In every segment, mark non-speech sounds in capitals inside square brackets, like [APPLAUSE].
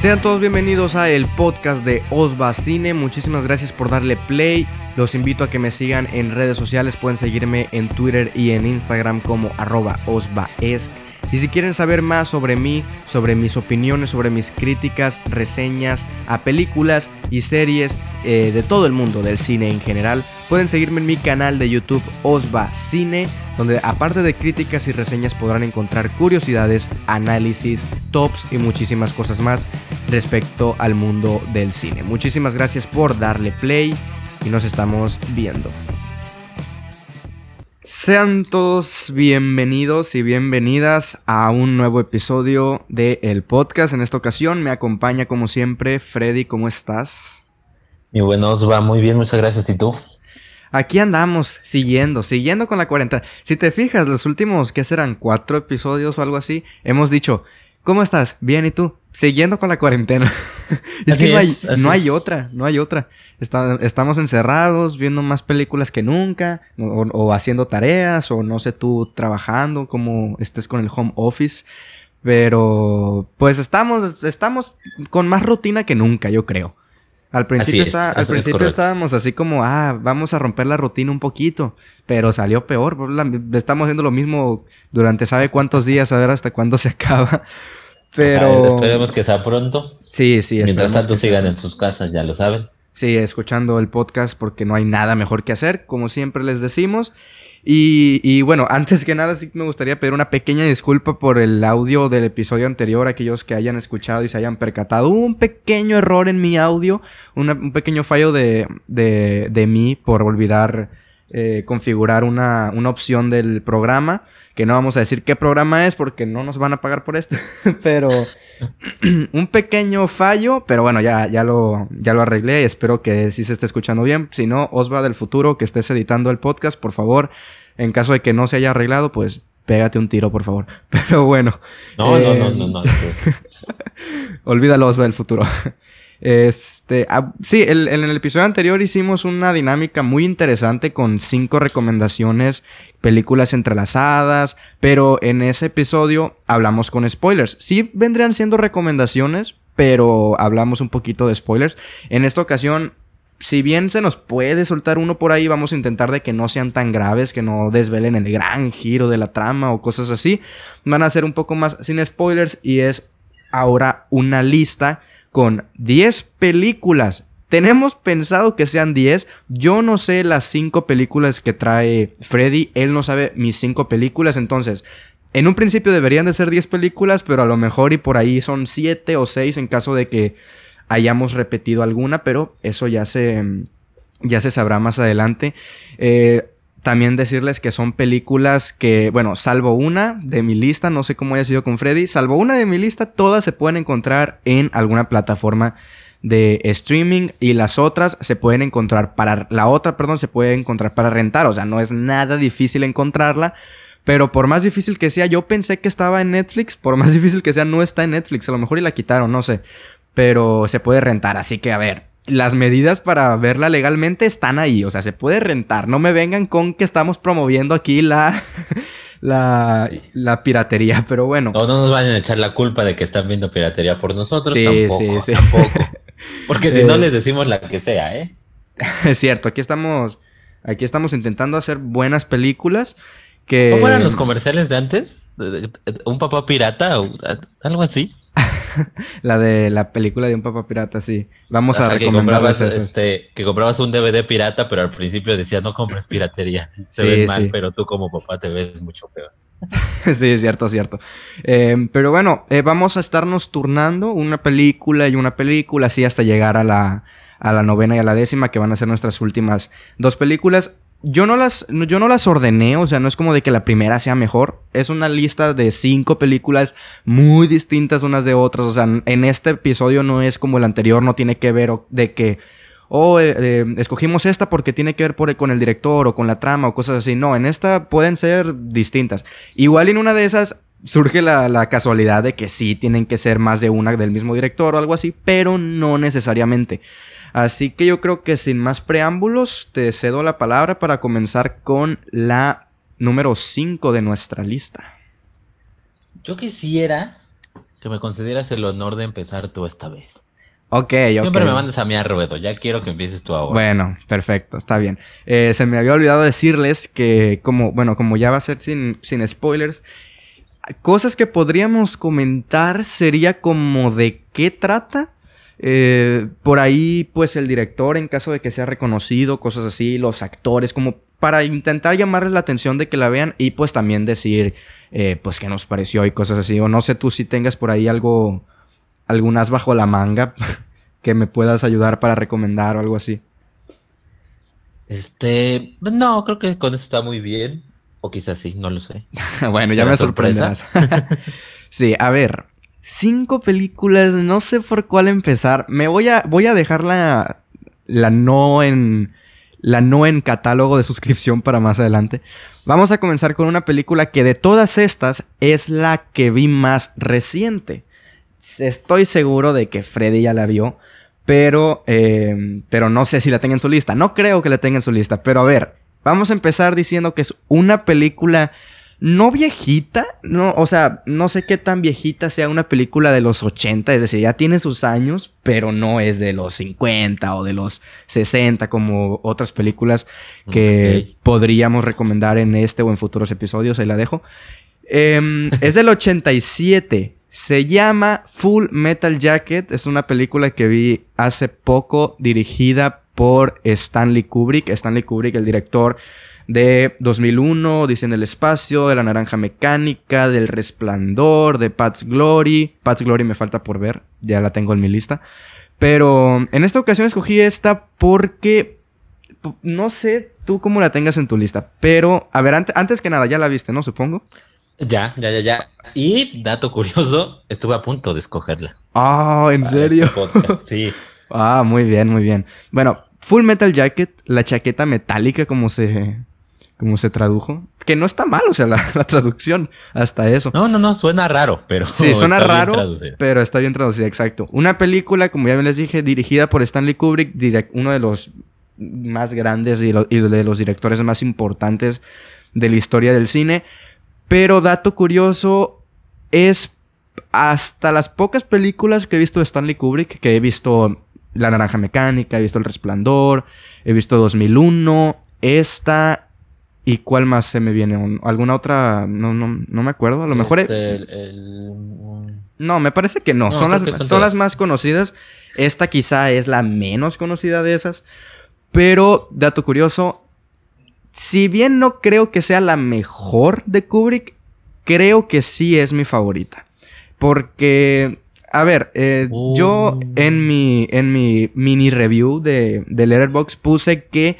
Sean todos bienvenidos a el podcast de Osva Cine. Muchísimas gracias por darle play. Los invito a que me sigan en redes sociales. Pueden seguirme en Twitter y en Instagram como arroba. Y si quieren saber más sobre mí, sobre mis opiniones, sobre mis críticas, reseñas a películas y series eh, de todo el mundo del cine en general, pueden seguirme en mi canal de YouTube Osva Cine, donde aparte de críticas y reseñas podrán encontrar curiosidades, análisis, tops y muchísimas cosas más respecto al mundo del cine. Muchísimas gracias por darle play y nos estamos viendo. Sean todos bienvenidos y bienvenidas a un nuevo episodio de el podcast. En esta ocasión me acompaña como siempre Freddy, ¿cómo estás? Y bueno, os va muy bien, muchas gracias. ¿Y tú? Aquí andamos, siguiendo, siguiendo con la cuarentena. Si te fijas, los últimos, ¿qué serán? Cuatro episodios o algo así, hemos dicho, ¿cómo estás? Bien, ¿y tú? Siguiendo con la cuarentena. [LAUGHS] es que no hay, no hay otra, no hay otra. estamos encerrados, viendo más películas que nunca, o, haciendo tareas, o no sé, tú trabajando, como estés con el home office. Pero, pues estamos, estamos con más rutina que nunca, yo creo. Al principio, está, al principio estábamos así como, ah, vamos a romper la rutina un poquito, pero salió peor. Estamos haciendo lo mismo durante sabe cuántos días, a ver hasta cuándo se [LAUGHS] acaba. Pero... esperemos que sea pronto. Sí, sí. Mientras tanto sigan en sus casas, ya lo saben. Sí, escuchando el podcast porque no hay nada mejor que hacer, como siempre les decimos. Y, bueno, [LAUGHS] antes que nada sí me gustaría pedir una pequeña disculpa por el audio del episodio anterior, aquellos que hayan escuchado y se hayan percatado. Un pequeño error en mi audio, un pequeño fallo de, de, de mí por olvidar eh, configurar una, una opción del programa, que no vamos a decir qué programa es porque no nos van a pagar por esto, [LAUGHS] pero [CLEARS THROAT] un pequeño fallo, pero bueno, ya, ya, lo, ya lo arreglé y espero que sí se esté escuchando bien. Si no, Osva del futuro que estés editando el podcast, por favor, en caso de que no se haya arreglado, pues pégate un tiro, por favor. [LAUGHS] Pero bueno. No, no, no, no, no. [LAUGHS] Olvídalo, Osva del futuro. Este, ah, sí, en el episodio anterior hicimos una dinámica muy interesante con cinco recomendaciones, películas entrelazadas, pero en ese episodio hablamos con spoilers. Sí vendrían siendo recomendaciones, pero hablamos un poquito de spoilers. En esta ocasión, si bien se nos puede soltar uno por ahí, vamos a intentar de que no sean tan graves, que no desvelen el gran giro de la trama o cosas así. Van a ser un poco más sin spoilers y es ahora una lista con 10 películas. Tenemos pensado que sean 10. Yo no sé las 5 películas que trae Freddy. Él no sabe mis 5 películas. Entonces, en un principio deberían de ser 10 películas, pero a lo mejor y por ahí son 7 o 6 en caso de que hayamos repetido alguna, pero eso ya se, ya se sabrá más adelante. Eh, también decirles que son películas que, bueno, salvo una de mi lista, no sé cómo haya sido con Freddy, salvo una de mi lista, todas se pueden encontrar en alguna plataforma de streaming y las otras se pueden encontrar para, la otra, perdón, se puede encontrar para rentar, o sea, no es nada difícil encontrarla. Pero por más difícil que sea, yo pensé que estaba en Netflix. Por más [LAUGHS] difícil que sea, no está en Netflix. A lo mejor y la quitaron, no sé. Pero se puede rentar. Así que, a ver, las medidas para verla legalmente están ahí, o sea, se puede rentar. No me vengan con que estamos promoviendo aquí la, [LAUGHS] la, la piratería, pero bueno. No, no nos vayan a echar la culpa de que están viendo piratería por nosotros, sí, tampoco, sí, sí. tampoco. [LAUGHS] Porque si no eh, les decimos la que sea, ¿eh? [LAUGHS] Es cierto, aquí estamos, aquí estamos intentando hacer buenas películas que... ¿Cómo eran los comerciales de antes? ¿Un papá pirata o algo así? [LAUGHS] la de la película de un papá pirata, sí. Vamos a recomendarles eso. Este, que comprabas un DVD pirata, pero al principio decía no compres piratería. [LAUGHS] Se ves mal, pero tú como papá te ves mucho peor. [LAUGHS] sí, es cierto, es cierto. Eh, pero bueno, eh, vamos a estarnos turnando una película y una película, así hasta llegar a la, a la novena y a la décima, que van a ser nuestras últimas dos películas yo no las yo no las ordené, o sea, no es como de que la primera sea mejor, es una lista de cinco películas muy distintas unas de otras, o sea, en este episodio no es como el anterior, no tiene que ver de que oh, eh, eh, escogimos esta porque tiene que ver por, con el director o con la trama o cosas así. No, en esta pueden ser distintas. Igual en una de esas surge la, la, casualidad de que sí tienen que ser más de una del mismo director o algo así, pero no necesariamente. Así que yo creo que sin más preámbulos, te cedo la palabra para comenzar con la número 5 de nuestra lista. Yo quisiera que me concedieras el honor de empezar tú esta vez. Ok. Siempre me mandas a mí a Ruedo, ya quiero que empieces tú ahora. Bueno, perfecto, está bien. Eh, se me había olvidado decirles que, como, bueno, como ya va a ser sin, sin spoilers, cosas que podríamos comentar sería como de qué trata. Eh, por ahí, pues el director, en caso de que sea reconocido, cosas así, los actores, como para intentar llamarles la atención de que la vean y pues también decir, eh, pues qué nos pareció y cosas así. O no sé tú si tengas por ahí algo, algunas bajo la manga [LAUGHS] que me puedas ayudar para recomendar o algo así. Este, no, creo que con eso está muy bien. O quizás sí, no lo sé. [LAUGHS] bueno, ya me sorprenderás. [LAUGHS] sí, a ver. Cinco películas, no sé por cuál empezar. Me voy a, voy a dejar la, la no en, la no en catálogo de suscripción para más adelante. Vamos a comenzar con una película que de todas estas es la que vi más reciente. Estoy seguro de que Freddy ya la vio, pero, eh, pero no sé si la tenga en su lista. No creo que la tenga en su lista, pero a ver, Vamos a empezar diciendo que es una película no viejita, no, o sea, no sé qué tan viejita sea una película de los 80, es decir, ya tiene sus años, pero no es de los 50 o de los 60 como otras películas que podríamos recomendar en este o en futuros episodios, ahí la dejo. Em, [LAUGHS] es del 87. Se llama Full Metal Jacket. Es una película que vi hace poco dirigida por Stanley Kubrick. Stanley Kubrick, el director de 2001, Dice en el espacio, de La Naranja Mecánica, del Resplandor, de Pat's Glory. Pat's Glory me falta por ver, ya la tengo en mi lista. Pero en esta ocasión escogí esta porque no sé tú cómo la tengas en tu lista. Pero, a ver, antes que nada, ya la viste, ¿no? Supongo. Ya, ya, ya, ya. Y, dato curioso, estuve a punto de escogerla. Ah, ¿en serio? Este [LAUGHS] sí. ah, muy bien, muy bien. Bueno, Full Metal Jacket, la chaqueta metálica como se, como se tradujo. Que no está mal, o sea, [LAUGHS] la, traducción hasta eso. No, no, no, suena raro, pero... Sí, [LAUGHS] suena raro, pero está bien traducida, exacto. Una película, como ya les dije, dirigida por Stanley Kubrick, uno de los más grandes y, y de los directores más importantes de la historia del cine. Pero dato curioso, es hasta las pocas películas que he visto de Stanley Kubrick, que he visto la Naranja Mecánica, he visto El Resplandor, he visto 2001, esta y cuál más se me viene, alguna otra, no, no, no me acuerdo, a lo mejor... Este, no, me parece que no, son, las, son las más conocidas, esta quizá es la menos conocida de esas, pero dato curioso, si bien no creo que sea la mejor de Kubrick, creo que sí es mi favorita. Porque a ver, eh, yo oh. en mi, en mi mini review de, de Letterboxd puse que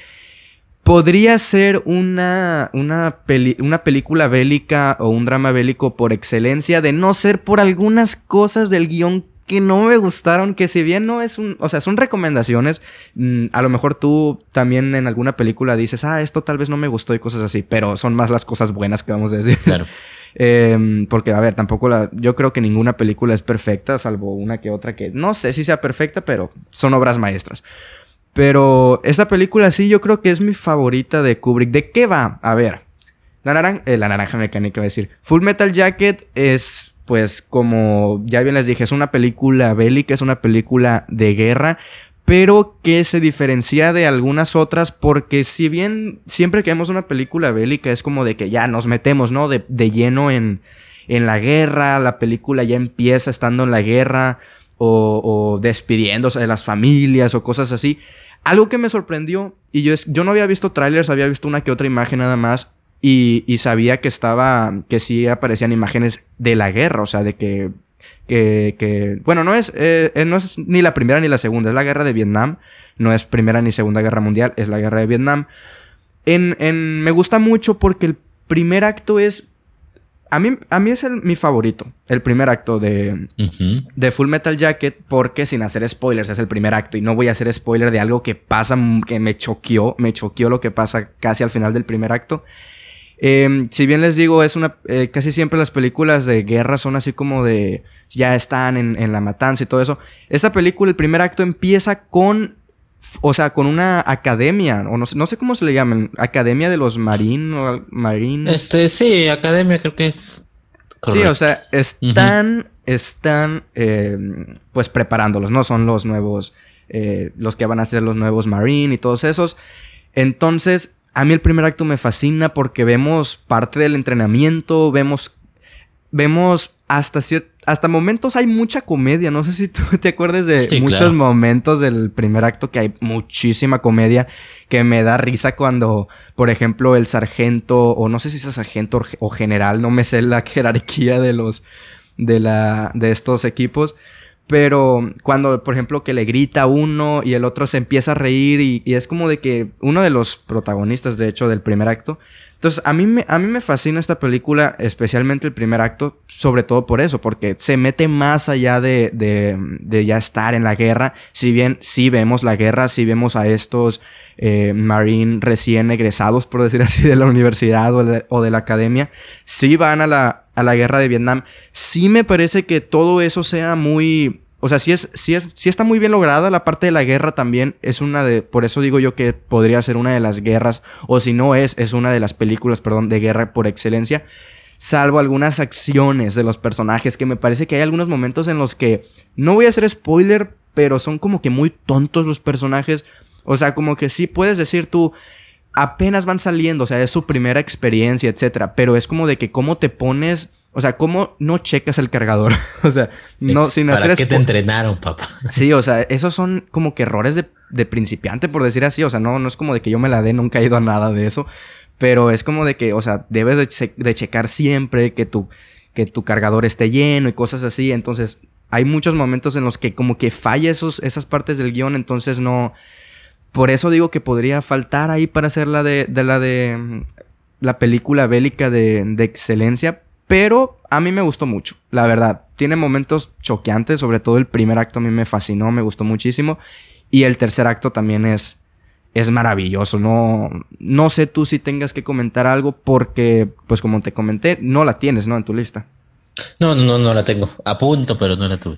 podría ser una, una, una película bélica o un drama bélico por excelencia, de no ser por algunas cosas del guion que no me gustaron, que si bien no es un, o sea, son recomendaciones, mm, a lo mejor tú también en alguna película dices, ah, esto tal vez no me gustó y cosas así, pero son más las cosas buenas que vamos a decir. Claro. [LAUGHS] Em, porque, a ver, tampoco la. Yo creo que ninguna película es perfecta, salvo una que otra que no sé si sea perfecta, pero son obras maestras. Pero esta película sí, yo creo que es mi favorita de Kubrick. ¿De qué va? A ver. La naranja, eh, naranja mecánica, voy a decir. Full Metal Jacket es, pues, como ya bien les dije, es una película bélica, es una película de guerra pero que se diferencia de algunas otras porque si bien siempre que vemos una película bélica es como de que ya nos metemos, ¿no? De, lleno en, en, la guerra, la película ya empieza estando en la guerra o, o, despidiéndose de las familias o cosas así. Algo que me sorprendió, y yo, yo no había visto trailers, había visto una que otra imagen nada más, y, sabía que estaba, que sí aparecían imágenes de la guerra, o sea, de que que, bueno, no es, eh, eh, no es ni la primera ni la segunda, es la guerra de Vietnam, no es primera ni segunda guerra mundial, es la guerra de Vietnam. En, en, me gusta mucho porque el primer acto es, a mí, a mí es mi favorito, el primer acto de, de Full Metal Jacket, porque sin hacer spoilers es el primer acto y no voy a hacer spoiler de algo que pasa, que me choqueó, me choqueó lo que pasa casi al final del primer acto. Em, si bien les digo, es una. Eh, casi siempre las películas de guerra son así como de. Ya están en, la matanza y todo eso. Esta película, el primer acto empieza con. O sea, con una academia, o no sé, no sé cómo se le llaman, Academia de los Marines o Este, sí, Academia creo que es. Sí, o sea, están están eh, pues preparándolos, ¿no? Son los nuevos, eh, los que van a ser los nuevos Marine y todos esos. Entonces, a mí el primer acto me fascina porque vemos parte del entrenamiento, vemos, vemos hasta, hasta momentos hay mucha comedia. No sé si tú [LAUGHS] te acuerdas de muchos momentos del primer acto que hay muchísima comedia que me da risa cuando, por ejemplo, el sargento, o no sé si es sargento o general, no me sé la [LAUGHS] jerarquía de los, de la, de estos equipos. Pero cuando, por ejemplo, que le grita uno y el otro se empieza a reír y, y, es como de que uno de los protagonistas, de hecho, del primer acto, entonces, a mí, me, a mí me fascina esta película, especialmente el primer acto, sobre todo por eso, porque se mete más allá de, de, de ya estar en la guerra. Si bien sí vemos la guerra, sí vemos a estos eh, Marine recién egresados, por decir [LAUGHS] así, de la universidad o de, la academia, sí van a la, a la guerra de Vietnam. Sí me parece que todo eso sea muy o sea, sí, es, sí, es, sí está muy bien lograda la parte de la guerra también. Es una de. Por eso digo yo que podría ser una de las guerras. O si no es, es una de las películas, perdón, de guerra por excelencia. Salvo algunas acciones de los personajes. Que me parece que hay algunos momentos en los que. No voy a hacer spoiler. Pero son como que muy tontos los personajes. O sea, como que sí puedes decir tú. Apenas van saliendo. O sea, es su primera experiencia, etcétera. Pero es como de que cómo te pones o sea, ¿cómo no checas el cargador? [LAUGHS] o sea, no, sin hacer... ¿Para qué te entrenaron, papá? [LAUGHS] sí, o sea, esos son como que errores de, principiante, por decir así. O sea, no, no es como de que yo me la dé, nunca he ido a nada de eso. Pero es como de que, o sea, debes de, checar siempre que tu, que tu cargador esté lleno y cosas así. Entonces, hay muchos momentos en los que como que falla esos, esas partes del guion, entonces no... Por eso digo que podría faltar ahí para hacer la de, de la de mm, la película bélica de, de excelencia, pero a mí me gustó mucho, la verdad. Tiene momentos choqueantes, sobre todo el primer acto a mí me fascinó, me gustó muchísimo. Y el tercer acto también es, es maravilloso. No, no sé tú si tengas que comentar algo porque, pues como te comenté, no la tienes, ¿no? En tu lista. No, no, no, la tengo. A punto, pero no la tuve.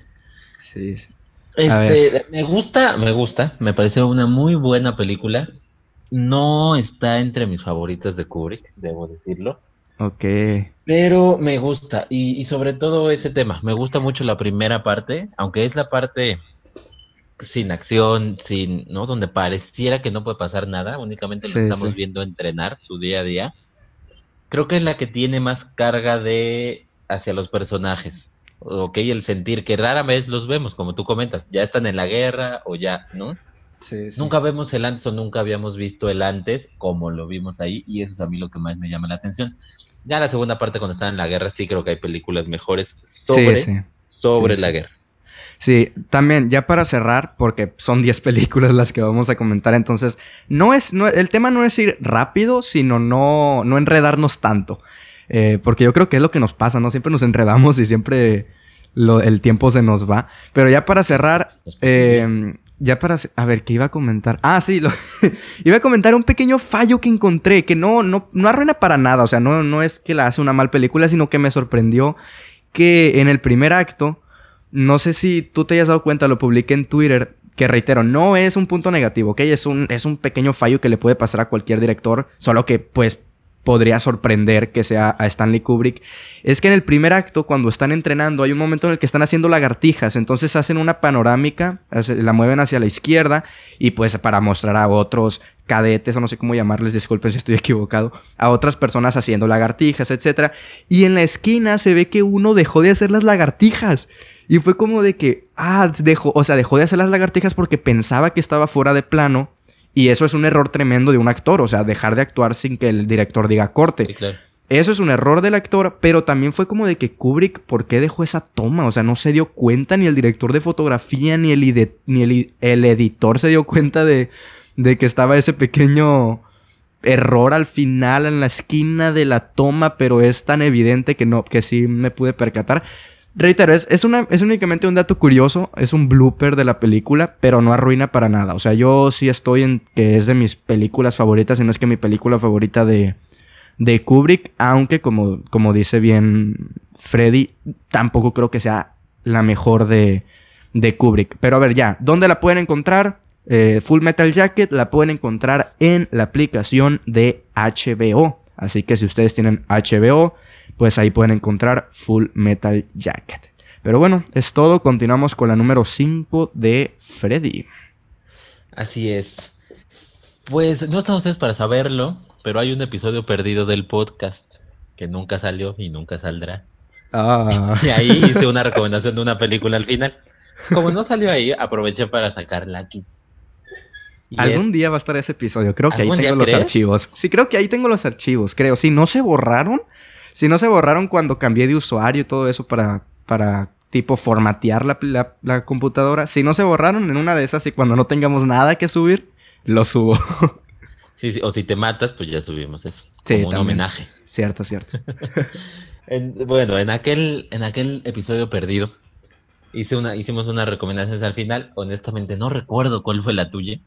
Sí, sí. Este, me gusta, me gusta. Me parece una muy buena película. No está entre mis favoritas de Kubrick, debo decirlo. Ok. Pero me gusta, y, sobre todo ese tema, me gusta mucho la primera parte, aunque es la parte sin acción, sin, ¿no? Donde pareciera que no puede pasar nada, únicamente lo estamos viendo entrenar su día a día. Creo que es la que tiene más carga de hacia los personajes. Ok, el sentir que rara vez los vemos, como tú comentas, ya están en la guerra o ya, ¿no? Sí, Nunca vemos el antes o nunca habíamos visto el antes como lo vimos ahí y eso es a mí lo que más me llama la atención. Ya la segunda parte, cuando están en la guerra, sí creo que hay películas mejores sobre, sobre la guerra. Sí, también, ya para cerrar, porque son 10 películas las que vamos a comentar, entonces, no es, no, el tema no es ir rápido, sino no, no enredarnos tanto. Eh, porque yo creo que es lo que nos pasa, ¿no? Siempre nos enredamos y siempre el tiempo se nos va. Pero ya para cerrar, eh, ya para... A ver, ¿qué iba a comentar? Ah, sí, lo, [LAUGHS] iba a comentar un pequeño fallo que encontré, que no, no, no arruina para nada, o sea, no, no es que la hace una mal película, sino que me sorprendió que en el primer acto, no sé si tú te hayas dado cuenta, lo publiqué en Twitter, que reitero, no es un punto negativo, ¿ok? Es un, es un pequeño fallo que le puede pasar a cualquier director, solo que pues podría sorprender que sea a Stanley Kubrick, es que en el primer acto, cuando están entrenando, hay un momento en el que están haciendo lagartijas, entonces hacen una panorámica, la mueven hacia la izquierda y pues para mostrar a otros cadetes, o no sé cómo llamarles, disculpen si estoy [LAUGHS] equivocado, a otras personas haciendo lagartijas, etc. Y en la esquina se ve que uno dejó de hacer las lagartijas. Y fue como de que, ah, dejó, o sea, dejó de hacer las lagartijas porque pensaba que estaba fuera de plano y eso es un error tremendo de un actor, o sea, dejar de actuar sin que el director diga corte. Eso es un error del actor, pero también fue como de que Kubrick, ¿por qué dejó esa toma? O sea, no se dio cuenta, ni el director de fotografía, ni el, ni el, editor se dio cuenta de, de que estaba ese pequeño error al final en la esquina de la toma, pero es tan evidente que no, que sí me pude percatar. Reitero, es, una, es únicamente un dato curioso, es un blooper de la película, pero no arruina para nada. O sea, yo sí estoy en que es de mis películas favoritas, y no es que mi película favorita de, de Kubrick, aunque como, como dice bien Freddy, tampoco creo que sea la mejor de, de Kubrick. Pero a ver, ya, ¿dónde la pueden encontrar? Eh, Full Metal Jacket la pueden encontrar en la aplicación de HBO. Así que si ustedes tienen HBO, pues ahí pueden encontrar Full Metal Jacket. Pero bueno, es todo. Continuamos con la número 5 de Freddy. Así es. Pues no están ustedes para saberlo, pero hay un episodio perdido del podcast que nunca salió y nunca saldrá. Ah. [LAUGHS] Y ahí [LAUGHS] hice una recomendación de una película al final. Pues como no salió ahí, aproveché para sacarla aquí. Y Algún es- día va a estar ese episodio. Creo que ahí ¿Algún tengo los crees? archivos. Sí, creo que ahí tengo los archivos, creo. Si no se borraron, si no se borraron cuando cambié de usuario y todo eso para, para tipo formatear la, la- la computadora. Si no se borraron en una de esas y cuando no tengamos nada que subir, lo subo. [LAUGHS] sí, sí, o si te matas, pues ya subimos eso. Sí, como un también. homenaje. cierto, cierto. [LAUGHS] En- bueno, en aquel, en aquel episodio perdido, hice una, hicimos unas recomendaciones al final. Honestamente, no recuerdo cuál fue la tuya.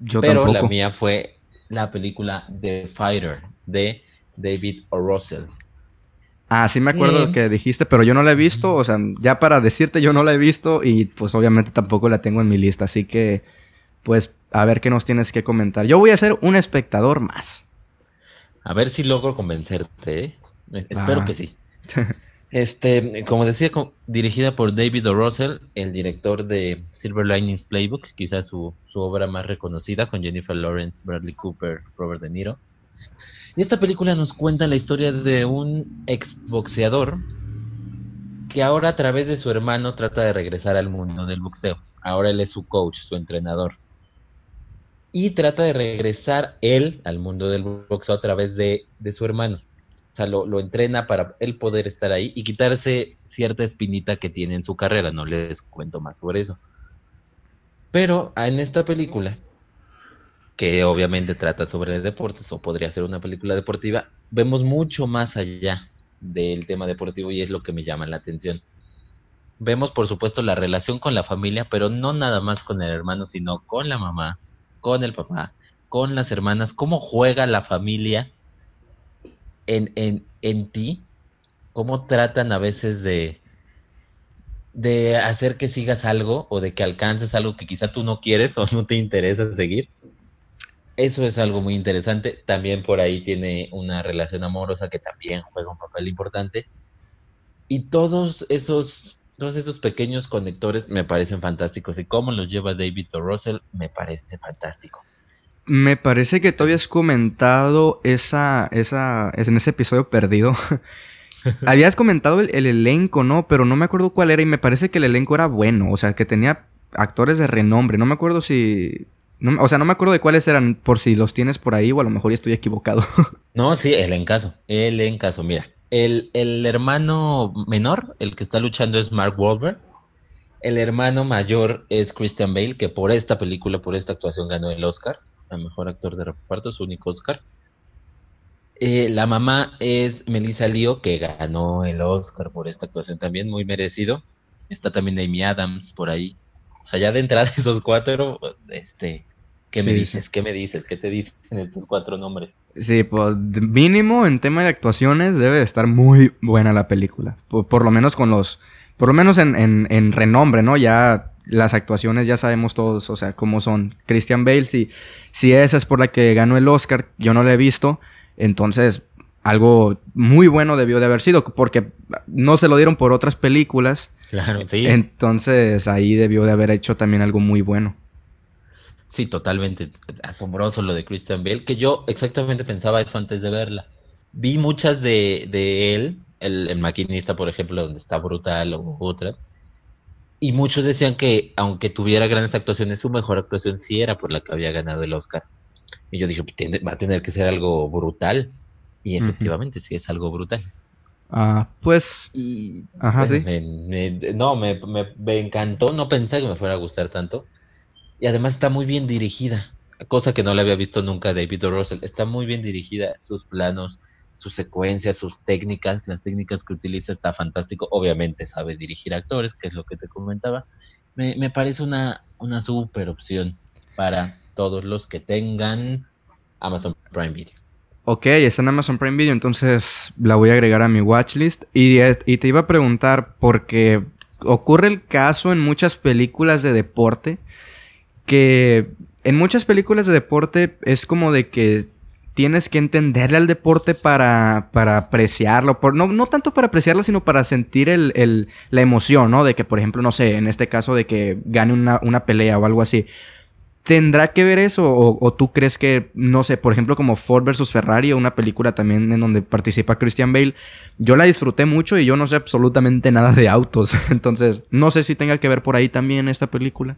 Yo pero tampoco. la mía fue la película The Fighter de David O. Russell. Ah, sí me acuerdo Sí. que dijiste, pero yo no la he visto. O sea, ya para decirte, yo no la he visto y pues obviamente tampoco la tengo en mi lista. Así que, pues, a ver qué nos tienes que comentar. Yo voy a ser un espectador más. A ver si logro convencerte, ¿eh? Eh, Espero Ah. que sí. [LAUGHS] Este, como decía, co- dirigida por David O. Russell, el director de Silver Linings Playbook, quizás su, su obra más reconocida, con Jennifer Lawrence, Bradley Cooper, Robert De Niro. Y esta película nos cuenta la historia de un exboxeador que ahora a través de su hermano trata de regresar al mundo del boxeo. Ahora él es su coach, su entrenador. Y trata de regresar él al mundo del boxeo a través de, de su hermano. O sea, lo, lo entrena para él poder estar ahí y quitarse cierta espinita que tiene en su carrera. No les cuento más sobre eso. Pero en esta película, que obviamente trata sobre deportes o podría ser una película deportiva, vemos mucho más allá del tema deportivo y es lo que me llama la atención. Vemos, por supuesto, la relación con la familia, pero no nada más con el hermano, sino con la mamá, con el papá, con las hermanas, cómo juega la familia en, en, en ti, cómo tratan a veces de, de hacer que sigas algo o de que alcances algo que quizá tú no quieres o [LAUGHS] no te interesa seguir. Eso es algo muy interesante. También por ahí tiene una relación amorosa que también juega un papel importante. Y todos esos, todos esos pequeños conectores me parecen fantásticos. Y cómo los lleva David O. Me parece fantástico. Me parece que tú habías comentado esa, esa, es en ese episodio perdido. [LAUGHS] habías comentado el elenco, ¿no? Pero no me acuerdo cuál era y me parece que el elenco era bueno, o sea, que tenía actores de renombre. No me acuerdo si, no, o sea, no me acuerdo de cuáles eran, por si los tienes por ahí o a lo mejor ya estoy equivocado. [LAUGHS] No, sí, el encaso. El encaso, mira. El, el hermano menor, el que está luchando es Mark Wahlberg. El hermano mayor es Christian Bale, que por esta película, por esta actuación ganó el Oscar, a mejor actor de reparto, su único Oscar. Eh, la mamá es Melissa Leo, que ganó el Oscar por esta actuación también, muy merecido. Está también Amy Adams por ahí. O sea, ya de entrada [LAUGHS] esos cuatro, este, ¿qué me dices? sí. ¿Qué me dices? ¿Qué te dicen estos cuatro nombres? sí, pues mínimo en tema de actuaciones debe de estar muy buena la película. Por, por lo menos con los, por lo menos en, en, en renombre, ¿no? Ya las actuaciones ya sabemos todos, o sea, cómo son. Christian Bale, si, si esa es por la que ganó el Oscar, yo no la he visto, entonces algo muy bueno debió de haber sido, porque no se lo dieron por otras películas, Claro, sí. entonces ahí debió de haber hecho también algo muy bueno. Sí, totalmente asombroso lo de Christian Bale, que yo exactamente pensaba eso antes de verla. Vi muchas de, de él, el, el maquinista, por ejemplo, donde está brutal o otras, y muchos decían que aunque tuviera grandes actuaciones, su mejor actuación sí era por la que había ganado el Oscar. Y yo dije, pues, va a tener que ser algo brutal. Y efectivamente sí es algo brutal. Ah, pues, Y Ajá, bueno, sí. me- me- no, me, me- me encantó, no pensé que me fuera a gustar tanto. Y además está muy bien dirigida, cosa que no le había visto nunca a David O. Russell. Está muy bien dirigida, sus planos, sus secuencias, sus técnicas, las técnicas que utiliza está fantástico. Obviamente sabe dirigir actores, que es lo que te comentaba. Me, me parece una, una super opción para todos los que tengan Amazon Prime Video. Ok, está en Amazon Prime Video, entonces la voy a agregar a mi watchlist. Y, y te iba a preguntar, porque ocurre el caso en muchas películas de deporte, que en muchas películas de deporte es como de que tienes que entenderle al deporte para, para apreciarlo. Por, no, no tanto para apreciarlo, sino para sentir el, el, la emoción, ¿no? De que, por ejemplo, no sé, en este caso de que gane una, una pelea o algo así. ¿Tendrá que ver eso? O, tú crees que, no sé, por ejemplo, como Ford vs. Ferrari, una película también en donde participa Christian Bale, yo la disfruté mucho y yo no sé absolutamente nada de autos. [LAUGHS] Entonces, no sé si tenga que ver por ahí también esta película.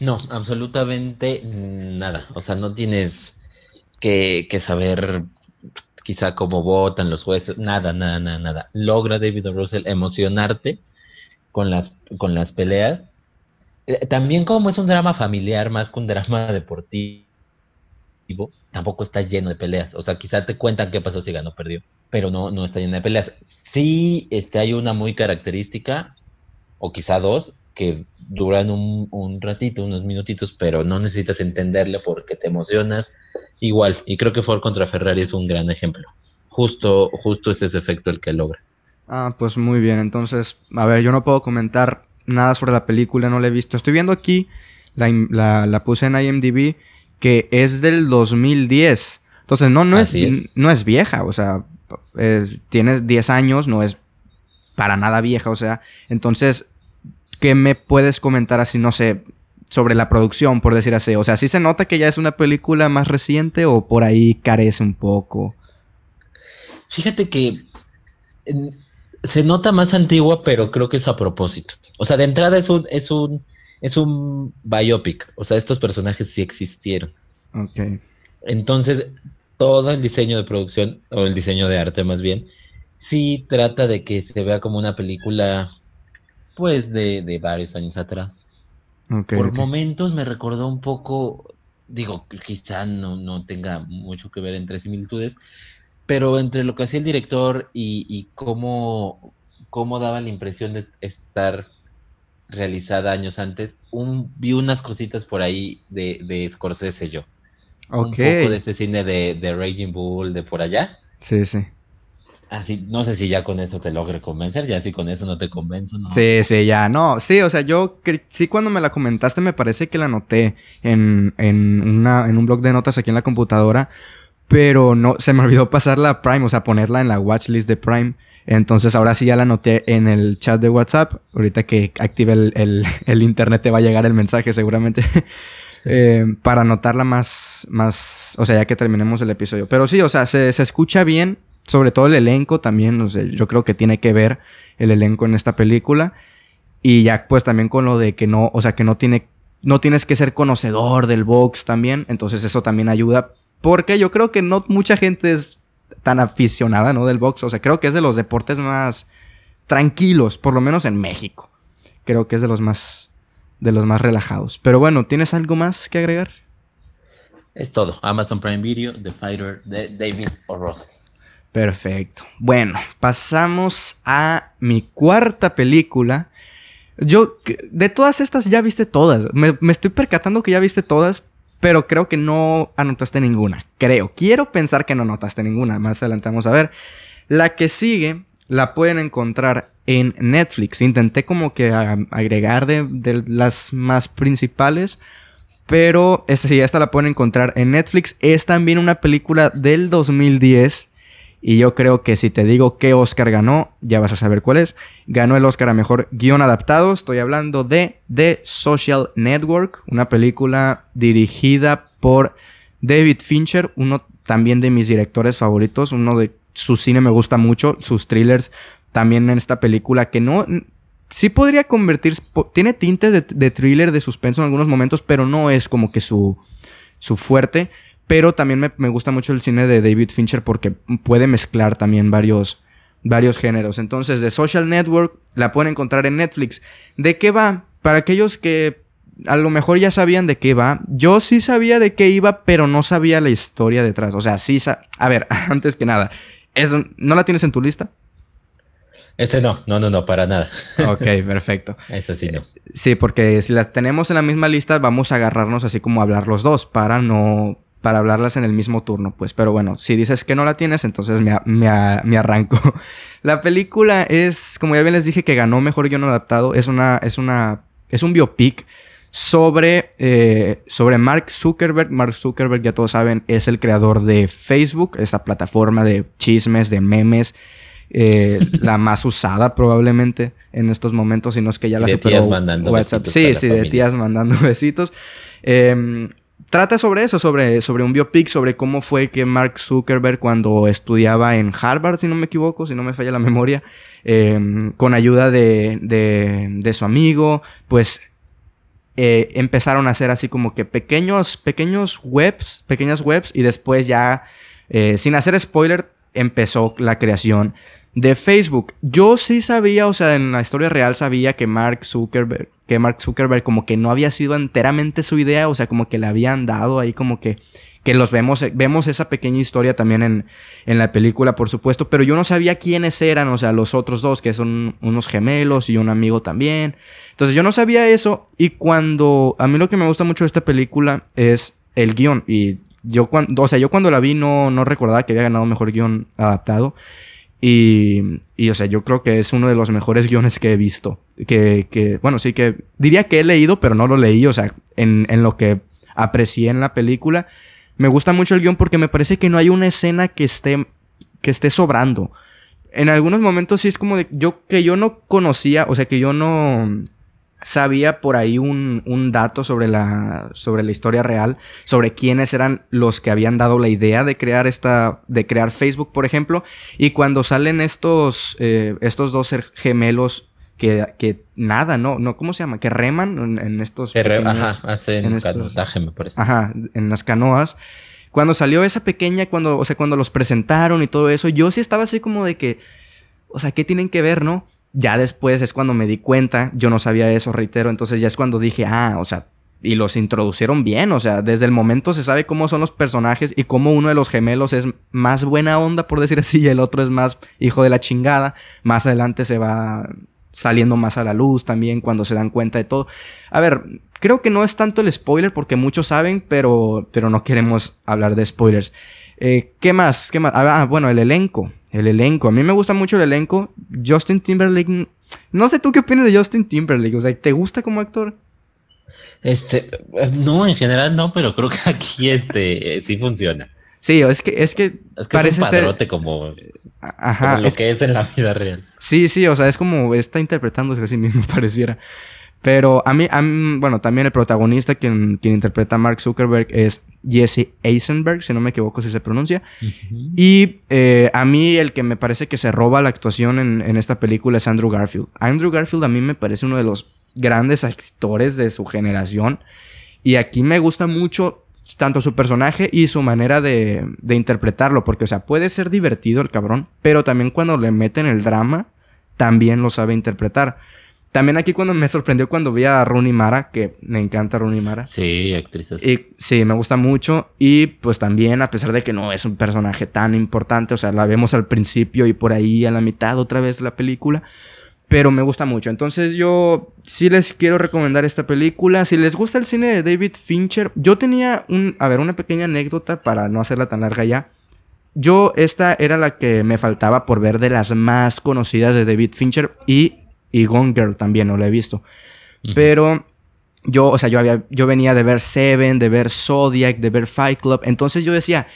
No, absolutamente nada. O sea, no tienes que, saber quizá cómo votan los jueces, nada, nada, nada, nada. Logra David Russell emocionarte con las, con las peleas también como es un drama familiar más que un drama deportivo, tampoco está lleno de peleas. O sea, quizá te cuentan qué pasó si ganó o perdió, pero no, no está lleno de peleas. Sí este, hay una muy característica, o quizá dos, que duran un, un ratito, unos minutitos, pero no necesitas entenderle porque te emocionas igual. Y creo que Ford contra Ferrari es un gran ejemplo. Justo, justo es ese efecto el que logra. Ah, pues muy bien. Entonces, a ver, yo no puedo comentar nada sobre la película, no la he visto. Estoy viendo aquí, la, la, puse en IMDb, que es del 2010. Entonces, no, no, es, no es vieja, o sea, tiene 10 años, no es para nada vieja, o sea, entonces, ¿qué me puedes comentar así, no sé, sobre la producción, por decir así? O sea, ¿sí se nota que ya es una película más reciente o por ahí carece un poco? Fíjate que se nota más antigua, pero creo que es a propósito. O sea, de entrada es un, es un, es un biopic. O sea, estos personajes sí existieron. Ok. Entonces, todo el diseño de producción, o el diseño de arte más bien, sí trata de que se vea como una película, pues, de, de varios años atrás. Por momentos me recordó un poco, digo, quizá no, no tenga mucho que ver entre similitudes, pero entre lo que hacía el director y, y cómo, cómo daba la impresión de estar realizada años antes, un, vi unas cositas por ahí de, de Scorsese yo. Un poco de ese cine de, de Raging Bull, de por allá. Sí, sí. Así, no sé si ya con eso te logre convencer, ya si con eso no te convenzo, ¿no? Sí, sí, ya, no, sí, o sea, yo sí cuando me la comentaste me parece que la anoté en, en, una, en un blog de notas aquí en la computadora, pero no, se me olvidó pasarla a Prime, o sea, ponerla en la watchlist de Prime. Entonces ahora sí ya la anoté en el chat de WhatsApp. Ahorita que active el, [LAUGHS] internet te va a llegar el mensaje seguramente. [LAUGHS] Eh, para anotarla más, más, o sea, ya que terminemos el episodio. Pero sí, o sea, se, escucha bien, sobre todo el elenco también, o sea, yo creo que tiene que ver el elenco en esta película. Y ya pues también con lo de que no, o sea, que no tiene, no tienes que ser conocedor del box también. Entonces eso también ayuda porque yo creo que no mucha gente es tan aficionada, ¿no? Del box. O sea, creo que es de los deportes más tranquilos, por lo menos en México. Creo que es de los más, de los más relajados. Pero bueno, ¿tienes algo más que agregar? Es todo. Amazon Prime Video, The Fighter, de David O'Ross. Perfecto. Bueno, pasamos a mi cuarta película. Yo, de todas estas ya viste todas. Me, me estoy percatando que ya viste todas, pero creo que no anotaste ninguna. Creo. Quiero pensar que no anotaste ninguna. Más adelante vamos a ver. La que sigue la pueden encontrar en Netflix. Intenté como que agregar de, las más principales. Pero esta sí, esta la pueden encontrar en Netflix. Es también una película del 2010 y yo creo que si te digo qué Oscar ganó, ya vas a saber cuál es. Ganó el Oscar a Mejor Guión Adaptado. Estoy hablando de The Social Network, una película dirigida por David Fincher, uno también de mis directores favoritos. Uno de su cine me gusta mucho, sus thrillers también en esta película que no... Sí podría convertirse... Tiene tintes de, de thriller, de suspenso en algunos momentos, pero no es como que su, su fuerte. Pero también me, gusta mucho el cine de David Fincher porque puede mezclar también varios, varios géneros. Entonces, The Social Network la pueden encontrar en Netflix. ¿De qué va? Para aquellos que a lo mejor ya sabían de qué va. Yo sí sabía de qué iba, pero no sabía la historia detrás. O sea, sí... a ver, [LAUGHS] antes que nada, ¿no la tienes en tu lista? Este no, no, no, no, para nada. Ok, [LAUGHS] perfecto. Eso sí no. Sí, porque si las tenemos en la misma lista, vamos a agarrarnos así como a hablar los dos para no para hablarlas en el mismo turno, pues. Pero bueno, si dices que no la tienes, entonces me, arranco. [LAUGHS] la película es, como ya bien les dije, que ganó mejor guion adaptado. Es una, es una, es un biopic sobre, eh, sobre Mark Zuckerberg. Mark Zuckerberg, ya todos saben, es el creador de Facebook, esa plataforma de chismes, de memes, eh, [LAUGHS] la más usada probablemente en estos momentos, si no es que ya la de tías mandando WhatsApp. Sí, sí, de tías mandando [LAUGHS] besitos. Em, trata sobre eso, sobre, sobre un biopic, sobre cómo fue que Mark Zuckerberg cuando estudiaba en Harvard, si no me equivoco, si no me falla la memoria, em, con ayuda de, de, de, su amigo, pues eh, empezaron a hacer así como que pequeños, pequeños webs, pequeñas webs, y después ya, eh, sin hacer spoiler, empezó la creación de Facebook. Yo sí sabía, o sea, en la historia real sabía que Mark Zuckerberg, que Mark Zuckerberg como que no había sido enteramente su idea, o sea, como que le habían dado ahí como que que los vemos, vemos esa pequeña historia también en, en, la película, por supuesto, pero yo no sabía quiénes eran, o sea, los otros dos, que son unos gemelos y un amigo también. Entonces yo no sabía eso y cuando, a mí lo que me gusta mucho de esta película es el guion y yo cuando, o sea, yo cuando la vi no, no recordaba que había ganado mejor guion adaptado. Y, y, o sea, yo creo que es uno de los mejores guiones que he visto. Que, que, bueno, sí que diría que he leído, pero no lo leí, o sea, en, en lo que aprecié en la película. Me gusta mucho el guion porque me parece que no hay una escena que esté, que esté sobrando. En algunos momentos sí es como de yo que yo no conocía, o sea, que yo no sabía por ahí un, un, dato sobre la, sobre la historia real, sobre quiénes eran los que habían dado la idea de crear esta, de crear Facebook, por ejemplo, y cuando salen estos, eh, estos dos gemelos que, que nada, ¿no? no ¿Cómo se llama? Que reman en, estos... ajá, hacen en me parece. Ajá, en las canoas. Cuando salió esa pequeña, cuando, o sea, cuando los presentaron y todo eso, yo sí estaba así como de que, o sea, ¿qué tienen que ver, no? Ya después es cuando me di cuenta, yo no sabía eso, reitero, entonces ya es cuando dije, ah, o sea, y los introducieron bien, o sea, desde el momento se sabe cómo son los personajes y cómo uno de los gemelos es más buena onda, por decir así, y el otro es más hijo de la chingada. Más adelante se va saliendo más a la luz también cuando se dan cuenta de todo. A ver, creo que no es tanto el spoiler porque muchos saben, pero, pero no queremos hablar de spoilers. Eh, ¿Qué más? ¿Qué más? Ah, ah, bueno, el elenco. El elenco. A mí me gusta mucho el elenco. Justin Timberlake. No sé tú qué opinas de Justin Timberlake. O sea, ¿te gusta como actor? Este, no, en general no, pero creo que aquí este sí funciona. Sí, es que, es que, parece es un padrote como, Ajá, lo que es en la vida real. Sí, sí, o sea, es como está interpretándose a sí mismo, [LAUGHS] pareciera. Pero a mí, a bueno, también el protagonista, quien, quien interpreta a Mark Zuckerberg, es Jesse Eisenberg, si no me equivoco si se pronuncia. Y eh, a mí el que me parece que se roba la actuación en, en, esta película es Andrew Garfield. Andrew Garfield a mí me parece uno de los grandes actores de su generación. Y aquí me gusta mucho tanto su personaje y su manera de, de, interpretarlo, porque, o sea, puede ser divertido el cabrón, pero también cuando le meten el drama, también lo sabe interpretar. También aquí cuando me sorprendió cuando vi a Rooney Mara, que me encanta Rooney Mara. Sí, actriz. Y sí, me gusta mucho. Y pues también, a pesar de que no es un personaje tan importante, o sea, la vemos al principio y por ahí a la mitad otra vez la película pero me gusta mucho. Entonces yo sí les quiero recomendar esta película. Si les gusta el cine de David Fincher, yo tenía un, a ver, una pequeña anécdota para no hacerla tan larga ya. Yo esta era la que me faltaba por ver de las más conocidas de David Fincher y, y Gone Girl también, no la he visto. Pero yo, o sea, yo, había, yo venía de ver Seven, de ver Zodiac, de ver Fight Club. Entonces yo decía,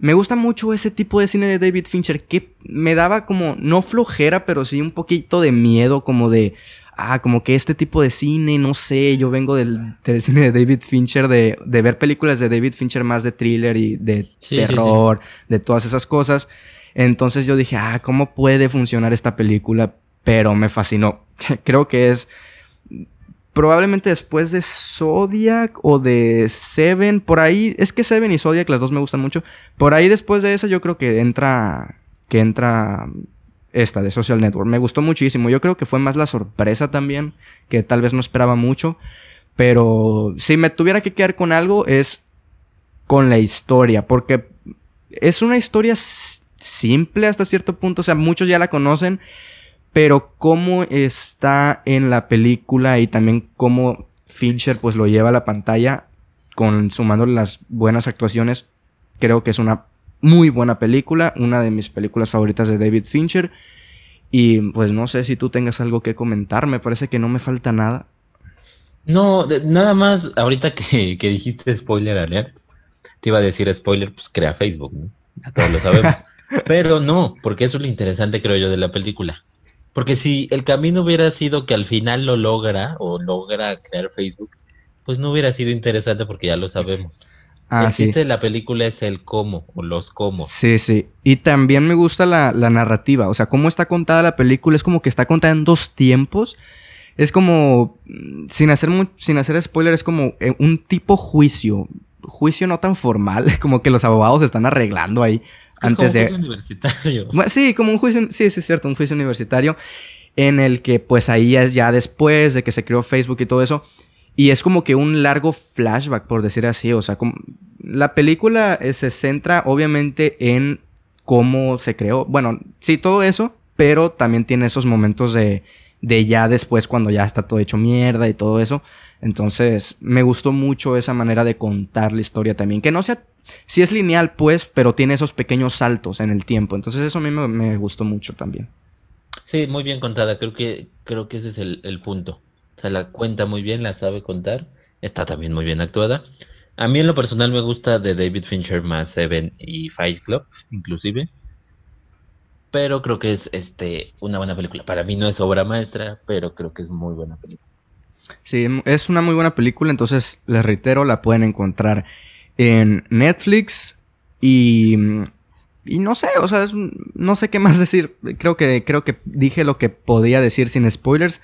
me gusta mucho ese tipo de cine de David Fincher que me daba como, no flojera, pero sí un poquito de miedo, como de, ah, como que este tipo de cine, no sé, yo vengo del, cine de David Fincher, de, de, ver películas de David Fincher más de thriller y de terror, de todas esas cosas. Entonces yo dije, ah, ¿cómo puede funcionar esta película? Pero me fascinó. [LAUGHS] Creo que es probablemente después de Zodiac o de Seven, por ahí, es que Seven y Zodiac las dos me gustan mucho. Por ahí después de esa yo creo que entra que entra esta de Social Network. Me gustó muchísimo. Yo creo que fue más la sorpresa también, que tal vez no esperaba mucho, pero si me tuviera que quedar con algo es con la historia, porque es una historia simple hasta cierto punto, o sea, muchos ya la conocen, pero cómo está en la película y también cómo Fincher pues lo lleva a la pantalla con sumando las buenas actuaciones, creo que es una muy buena película, una de mis películas favoritas de David Fincher. Y pues no sé si tú tengas algo que comentar, me parece que no me falta nada. No, nada más, ahorita que, que dijiste spoiler alert, te iba a decir spoiler, pues crea Facebook, ¿no? Ya todos lo sabemos. [LAUGHS] Pero no, porque eso es lo interesante, creo yo, de la película. Porque si el camino hubiera sido que al final lo logra o logra crear Facebook, pues no hubiera sido interesante porque ya lo sabemos. Ah, el chiste de la película es el cómo o los cómo. Sí, sí. Y también me gusta la, la narrativa. O sea, cómo está contada la película es como que está contada en dos tiempos. Es como, mm, sin hacer, sin hacer spoiler, es como eh, un tipo juicio. Juicio no tan formal, [LAUGHS] como que los abogados están arreglando ahí antes de... Un juicio universitario. [LAUGHS] Sí, como un juicio, sí, sí, es cierto, un juicio universitario en el que pues ahí es ya después de que se creó Facebook y todo eso. Y es como que un largo flashback, por decir así. O sea, como... la película eh, se centra obviamente en cómo se creó. Bueno, sí, todo eso, pero también tiene esos momentos de, de ya después cuando ya está todo hecho mierda y todo eso. Entonces, me gustó mucho esa manera de contar la historia también. Que no sea sí es lineal, pues, pero tiene esos pequeños saltos en el tiempo. Entonces eso a mí me, gustó mucho también. Sí, muy bien contada. Creo que, creo que ese es el, punto. O sea, la cuenta muy bien, la sabe contar. Está también muy bien actuada. A mí en lo personal me gusta de David Fincher más Seven y Fight Club, inclusive. Pero creo que es este una buena película. Para mí no es obra maestra, pero creo que es muy buena película. Sí, es una muy buena película, entonces les reitero, la pueden encontrar en Netflix y, y no sé, o sea, no sé qué más [LAUGHS] decir. Creo que, creo que dije lo que podía decir sin spoilers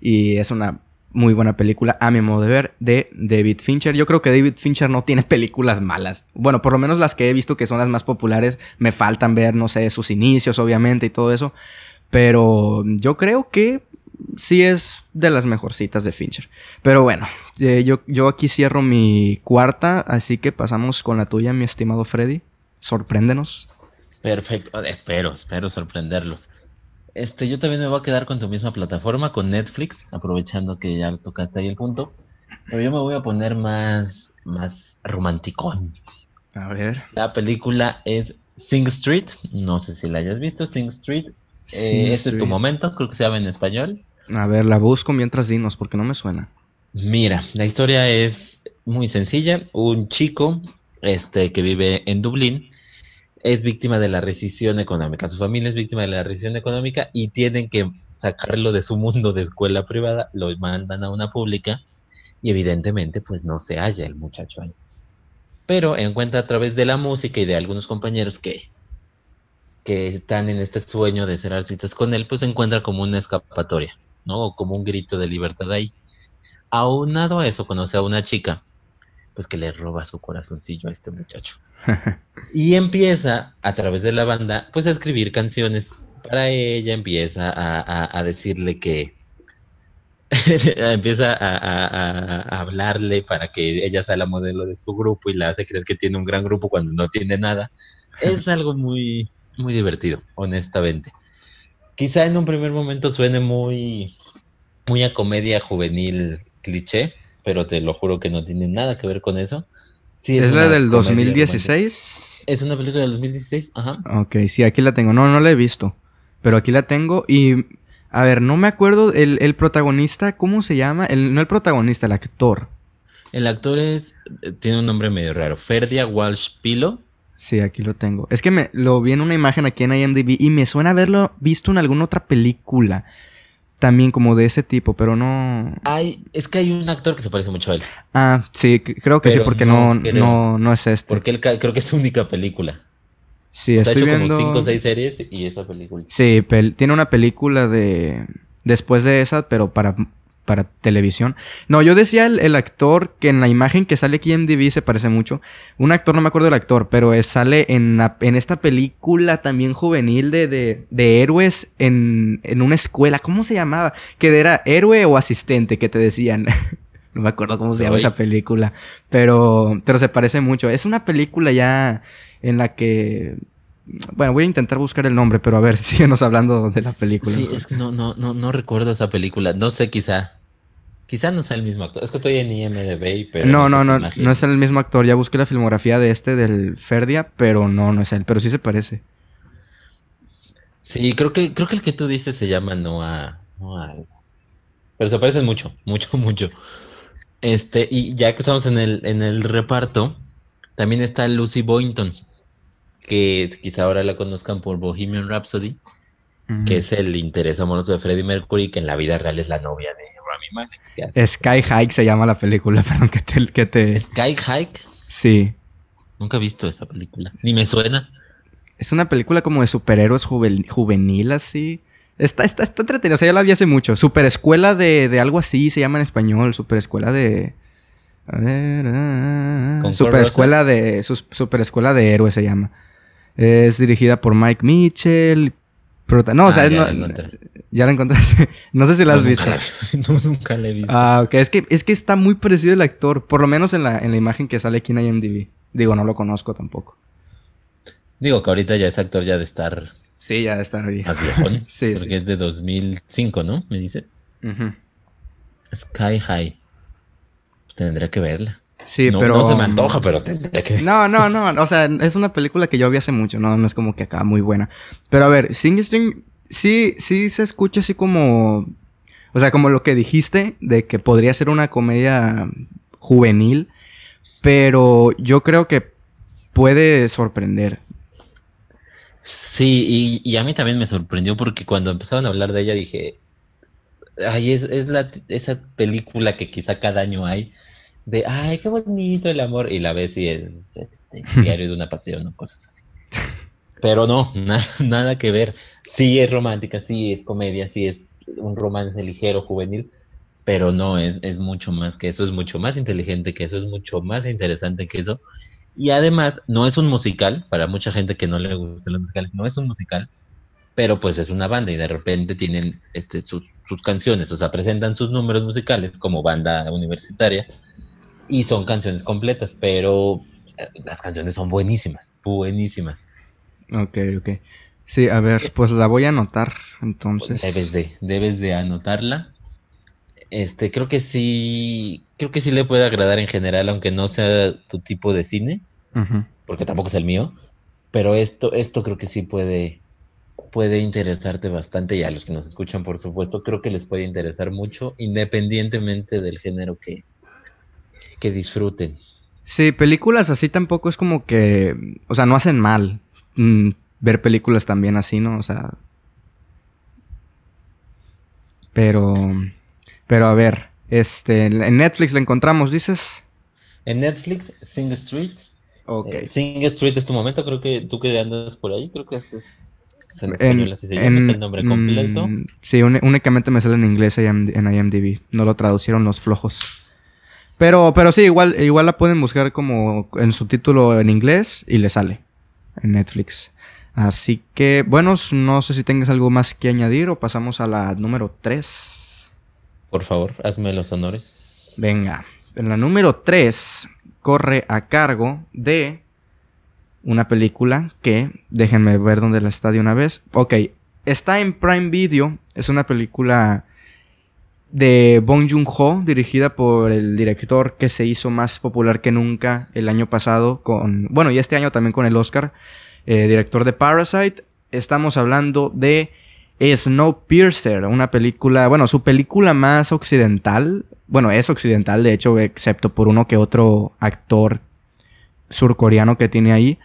y es una muy buena película, a mi modo de ver, de David Fincher. Yo creo que David Fincher no tiene [LAUGHS] películas malas. Bueno, por lo menos las que he visto que son las más populares, me faltan ver, no sé, sus inicios, obviamente, y todo eso. Pero yo creo que sí es de las mejorcitas de Fincher. Pero bueno, eh, yo, yo aquí cierro mi cuarta, así que pasamos con la tuya, mi estimado Freddy. Sorpréndenos. Perfecto, espero, espero sorprenderlos. Este, yo también me voy a quedar con tu misma plataforma, con Netflix, aprovechando que ya tocaste ahí el punto. Pero yo me voy a poner más, más romanticón. A ver. La película es Sing Street. No sé si la hayas visto, Sing Street. Eh, este es tu momento, creo que se llama en español. A ver, la busco mientras dinos, porque no me suena. Mira, la historia es muy sencilla. Un chico este, que vive en Dublín es víctima de la recesión económica. Su familia es víctima de la recesión económica y tienen que sacarlo de su mundo de escuela privada, lo mandan a una pública y evidentemente pues no se halla el muchacho ahí. Pero encuentra a través de la música y de algunos compañeros que, que están en este sueño de ser artistas con él, pues encuentra como una escapatoria. ¿No? como un grito de libertad ahí. Aunado a eso, conoce a una chica, pues que le roba su corazoncillo a este muchacho. [LAUGHS] y empieza, a través de la banda, pues a escribir canciones para ella, empieza a, decirle que... [LAUGHS] empieza a, hablarle para que ella sea la modelo de su grupo y la hace creer que tiene un gran grupo cuando no tiene nada. Es [LAUGHS] algo muy, muy divertido, honestamente. Quizá en un primer momento suene muy, muy a comedia juvenil cliché, pero te lo juro que no tiene nada que ver con eso. ¿Es, la del 2016? Es una película del 2016, ajá. Ok, sí, aquí la tengo. No, no la he visto, pero aquí la tengo y... A ver, no me acuerdo el, protagonista, ¿cómo se llama? El, no el protagonista, el actor. El actor es... Tiene un nombre medio raro. Ferdia Walsh Pilo. Sí, aquí lo tengo. Es que me lo vi en una imagen aquí en IMDb y me suena haberlo visto en alguna otra película. También como de ese tipo, pero no. Hay, es que hay un actor que se parece mucho a él. Ah, sí, creo que sí, porque no, no, no, es este. Porque él creo que es su única película. Sí, estoy viendo. como cinco o seis series y esa película. Sí, tiene una película de. Después de esa, pero para para televisión. No, yo decía el, actor que en la imagen que sale aquí en MDB se parece mucho. Un actor, no me acuerdo del actor, pero sale en, en esta película también juvenil de, de, héroes en, en, una escuela. ¿Cómo se llamaba? Que era héroe o asistente, que te decían. [LAUGHS] no me acuerdo cómo se llama esa película. Pero, pero se parece mucho. Es una película ya en la que bueno, voy a intentar buscar el nombre, pero a ver, [LAUGHS] síguenos hablando de la película. Sí, es que no, no, no, no recuerdo esa película. No sé, quizá. Quizá no sea el mismo actor. Es que estoy en IMDb, pero. No, no, no, no, es el mismo actor. Ya busqué la filmografía de este, del Ferdia, pero no, no es él. Pero sí se parece. Sí, creo que, creo que el que tú dices se llama Noah. Noah. Pero se parecen mucho, [LAUGHS] mucho, mucho. Este, y ya que estamos en el, en el reparto, también está Lucy Boynton, que quizá ahora la conozcan por Bohemian Rhapsody, que es el interés amoroso de Freddie Mercury, que en la vida real es la novia de Sky Hike se llama la película, [LAUGHS] perdón que te, que te... Sky Hike. Sí. Nunca he visto esa película, ni me suena. Es una película como de superhéroes juvenil, así. Está, está, está entretenida, o sea, ya la vi hace mucho. Super escuela de, de algo así se llama en español. Super escuela de. A ver. Ah, super escuela de. Super escuela de héroes se llama. Es dirigida por Mike Mitchell. no, o sea, ah, ya, no, ya la encontraste. [LAUGHS] no sé si la has visto. [LAUGHS] no, nunca la he visto. Ah, ok. Es que, es que está muy parecido el actor. Por lo menos en la, en la imagen que sale aquí en IMDb. Digo, no lo conozco tampoco. Digo que ahorita ya es actor ya de estar Sí, ya está bien. Más viejón. [LAUGHS] sí, porque es de 2005, ¿no? Me dice. Sky High. Pues tendría que verla. Sí, no, pero. No se me antoja, pero tendría que No, no, no. O sea, es una película que yo vi hace mucho, ¿no? No es como que acá muy buena. Pero a ver, Sing String sí, sí se escucha así como. O sea, como lo que dijiste, de que podría ser una comedia juvenil. Pero yo creo que puede sorprender. Sí, y, a mí también me sorprendió porque cuando empezaron a hablar de ella dije, ay, es, es la, esa película que quizá cada año hay, de, ay, qué bonito el amor, y la ves y es este, [LAUGHS] diario de una pasión o cosas así. Pero no, [LAUGHS] nada que ver. Sí es romántica, sí es comedia, sí es un romance ligero, juvenil, pero no, es, es mucho más que eso, es mucho más inteligente que eso, es mucho más interesante que eso. Y además, no es un musical, para mucha gente que no le gustan los musicales, no es un musical, pero pues es una banda y de repente tienen este, sus, canciones, o sea, presentan sus números musicales como banda universitaria y son canciones completas, pero eh, las canciones son buenísimas, buenísimas. Ok, ok. Sí, a ver, pues la voy a anotar, entonces. Debes de, debes de anotarla. Este, creo que sí, creo que sí le puede agradar en general, aunque no sea tu tipo de cine porque tampoco es el mío, pero esto, esto creo que sí puede, puede interesarte bastante y a los que nos escuchan, por supuesto, creo que les puede interesar mucho, independientemente del género que, que disfruten. Sí, películas así tampoco es como que, o sea, no hacen mal mm, ver películas también así, ¿no? O sea, pero, pero a ver, este, en Netflix la encontramos, dices. En Netflix, Sing Street, Ok. Eh, Sing Street es tu momento, creo que tú que andas por ahí, creo que es, en, el nombre completo. Mm, sí, únicamente me sale en inglés en IMDb, no lo traducieron los flojos. Pero, pero sí, igual, igual la pueden buscar como en su título en inglés y le sale en Netflix. Así que, bueno, no sé si tengas algo más que añadir o pasamos a la número 3. Por favor, hazme los honores. Venga, en la número 3 corre a cargo de una película que, déjenme ver dónde la está de una vez. Ok, está en Prime Video, es una película de Bong Joon-ho, dirigida por el director que se hizo más popular que nunca el año pasado con, bueno, y este año también con el Oscar, eh, director de Parasite. Estamos hablando de Snowpiercer, una película, bueno, su película más occidental, bueno, es occidental, de hecho, excepto por uno que otro actor surcoreano que tiene ahí.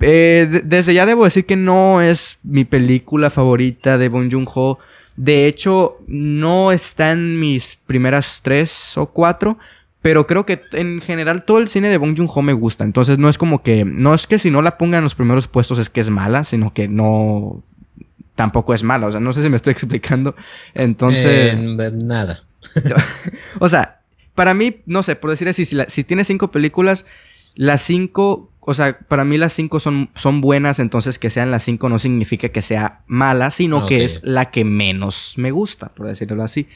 Eh, desde ya debo decir que no es mi película favorita de Bong Joon-ho. De hecho, no está en mis primeras tres o cuatro. Pero creo que en general todo el cine de Bong Joon-ho me gusta. Entonces no es como que... No es que si no la ponga en los primeros puestos es que es mala, sino que no... Tampoco es mala. O sea, no sé si me estoy [LAUGHS] explicando. Entonces... Eh, nada. [LAUGHS] o sea, para mí, no sé, por decir así, si, tiene cinco películas, las cinco, o sea, para mí las cinco son, son buenas, entonces que sean las cinco no significa que sea mala, sino que es la que menos me gusta, por decirlo así.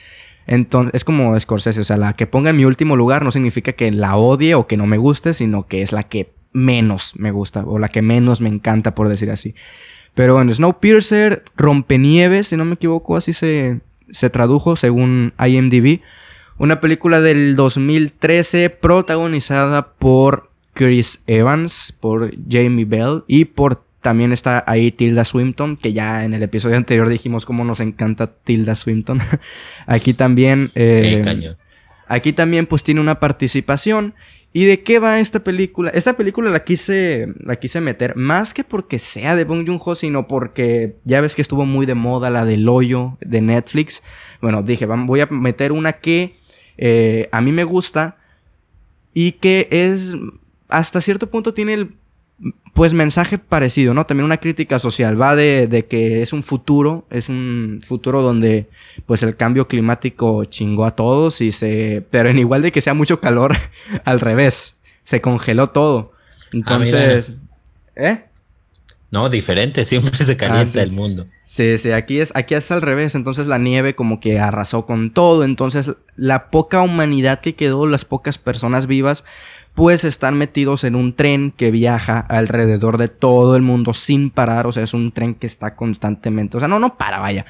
Entonces, es como Scorsese, o sea, la que ponga en mi último lugar no significa que la odie o que no me guste, sino que es la que menos me gusta o la que menos me encanta, por decir así. Pero bueno, Snowpiercer, Rompenieves, si no me equivoco, así se, se tradujo según IMDb. Una película del 2013 protagonizada por Chris Evans, por Jamie Bell y por también está ahí Tilda Swinton, que ya en el episodio [LAUGHS] anterior dijimos cómo nos encanta Tilda Swinton. [LAUGHS] Aquí también... Eh, Aquí también pues tiene una participación. ¿Y de qué va esta película? Esta película la quise, la quise meter más que porque sea de Bong Joon-ho, sino porque ya ves que estuvo muy de moda la del hoyo de Netflix. Bueno, dije, voy a meter una que eh, a mí me gusta y que es, hasta cierto punto tiene el pues mensaje parecido, ¿no? También una crítica social. Va de, que es un futuro, es un futuro donde pues el cambio climático chingó a todos y se... Pero en igual de que sea mucho calor, [LAUGHS] al revés, se congeló todo. Ah, Entonces... ¿Eh? No, diferente, siempre se ah, calienta el mundo. Sí, sí, aquí es, aquí es al revés, entonces la nieve como que arrasó con todo, entonces la poca humanidad que quedó, las pocas personas vivas, pues están metidos en un tren que viaja alrededor de todo el mundo sin parar, o sea, es un tren que está constantemente, o sea, no, no para, vaya.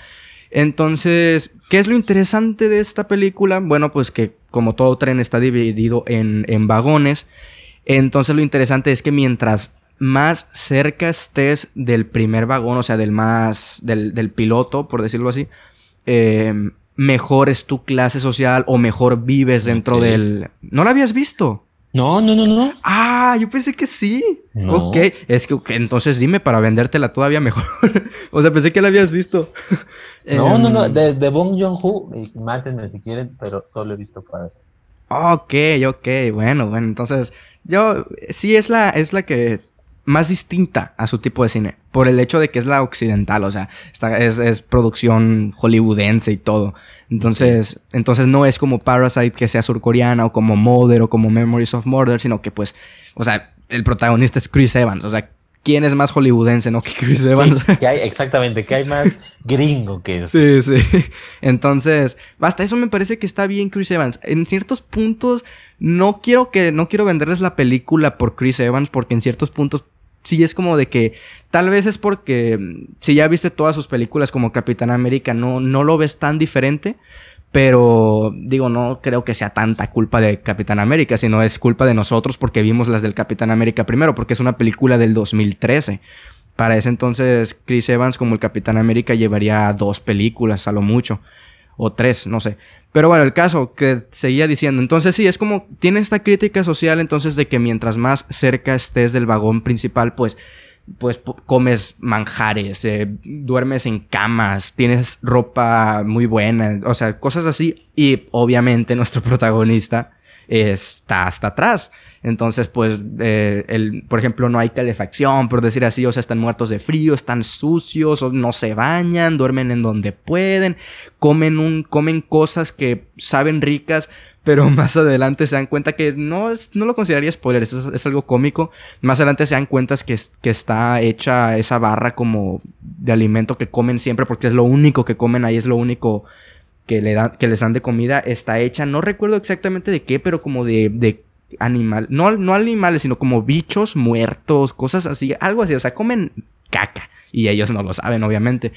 Entonces, ¿qué es lo interesante de esta película? Bueno, pues que como todo tren está dividido en, en vagones, entonces lo interesante es que mientras más cerca estés del primer vagón, o sea, del más, del, del piloto, por decirlo así, eh, mejor es tu clase social o mejor vives dentro del... ¿No lo habías visto? No, no, no, no. Ah, yo pensé que sí. Ok, es que entonces dime para vendértela todavía mejor. [LAUGHS] o sea, pensé que la habías visto. [LAUGHS] no, no, no, em, de, de Bong Joon-ho, mátenme si quieren, pero solo he visto para eso. Ok, ok, bueno, bueno, entonces yo sí es la, es la que más distinta a su tipo de cine. Por el hecho de que es la occidental, o sea, es, producción hollywoodense y todo. Entonces, entonces no es como Parasite que sea surcoreana o como Mother o como Memories of Murder, sino que pues, o sea, el protagonista es Chris Evans. O sea, ¿quién es más hollywoodense, no? [LAUGHS] Que Chris Evans. que hay, exactamente, que hay más gringo que eso. Sí, sí. Entonces, basta, eso me parece que está bien Chris Evans. En ciertos puntos, no quiero que, no quiero venderles la película por Chris Evans, porque en ciertos puntos sí es como de que tal vez es porque mm, si ya viste todas sus películas como Capitán América, no, no lo ves tan diferente. Pero digo, no creo que sea tanta culpa de Capitán América, sino es culpa de nosotros porque vimos las del Capitán América primero, porque es una película del 2013. Para ese entonces, Chris Evans como el Capitán América llevaría dos películas a lo mucho o tres, no sé. Pero bueno, el caso que seguía diciendo, entonces sí, es como, tiene esta crítica social entonces de que mientras más cerca estés del vagón principal, pues, pues comes manjares, eh, duermes en camas, tienes ropa muy buena, o sea, cosas así. Y obviamente nuestro [LAUGHS] protagonista está hasta atrás. Entonces, pues, eh, el, por ejemplo, no hay calefacción, por decir así, o sea, están muertos de frío, están sucios, o no se bañan, duermen en donde pueden, comen, un, comen cosas que saben ricas, pero [LAUGHS] más adelante se dan cuenta que no, es, no lo consideraría spoiler, es, es algo cómico. Más adelante se dan cuenta que, que está hecha esa barra como de alimento que comen siempre, porque es lo único que comen ahí, es lo único que, le dan, que les dan de comida, está hecha, no recuerdo exactamente de qué, pero como de animal, no, no animales, sino como bichos muertos, cosas así, algo así, o sea, comen caca y ellos no lo saben, obviamente.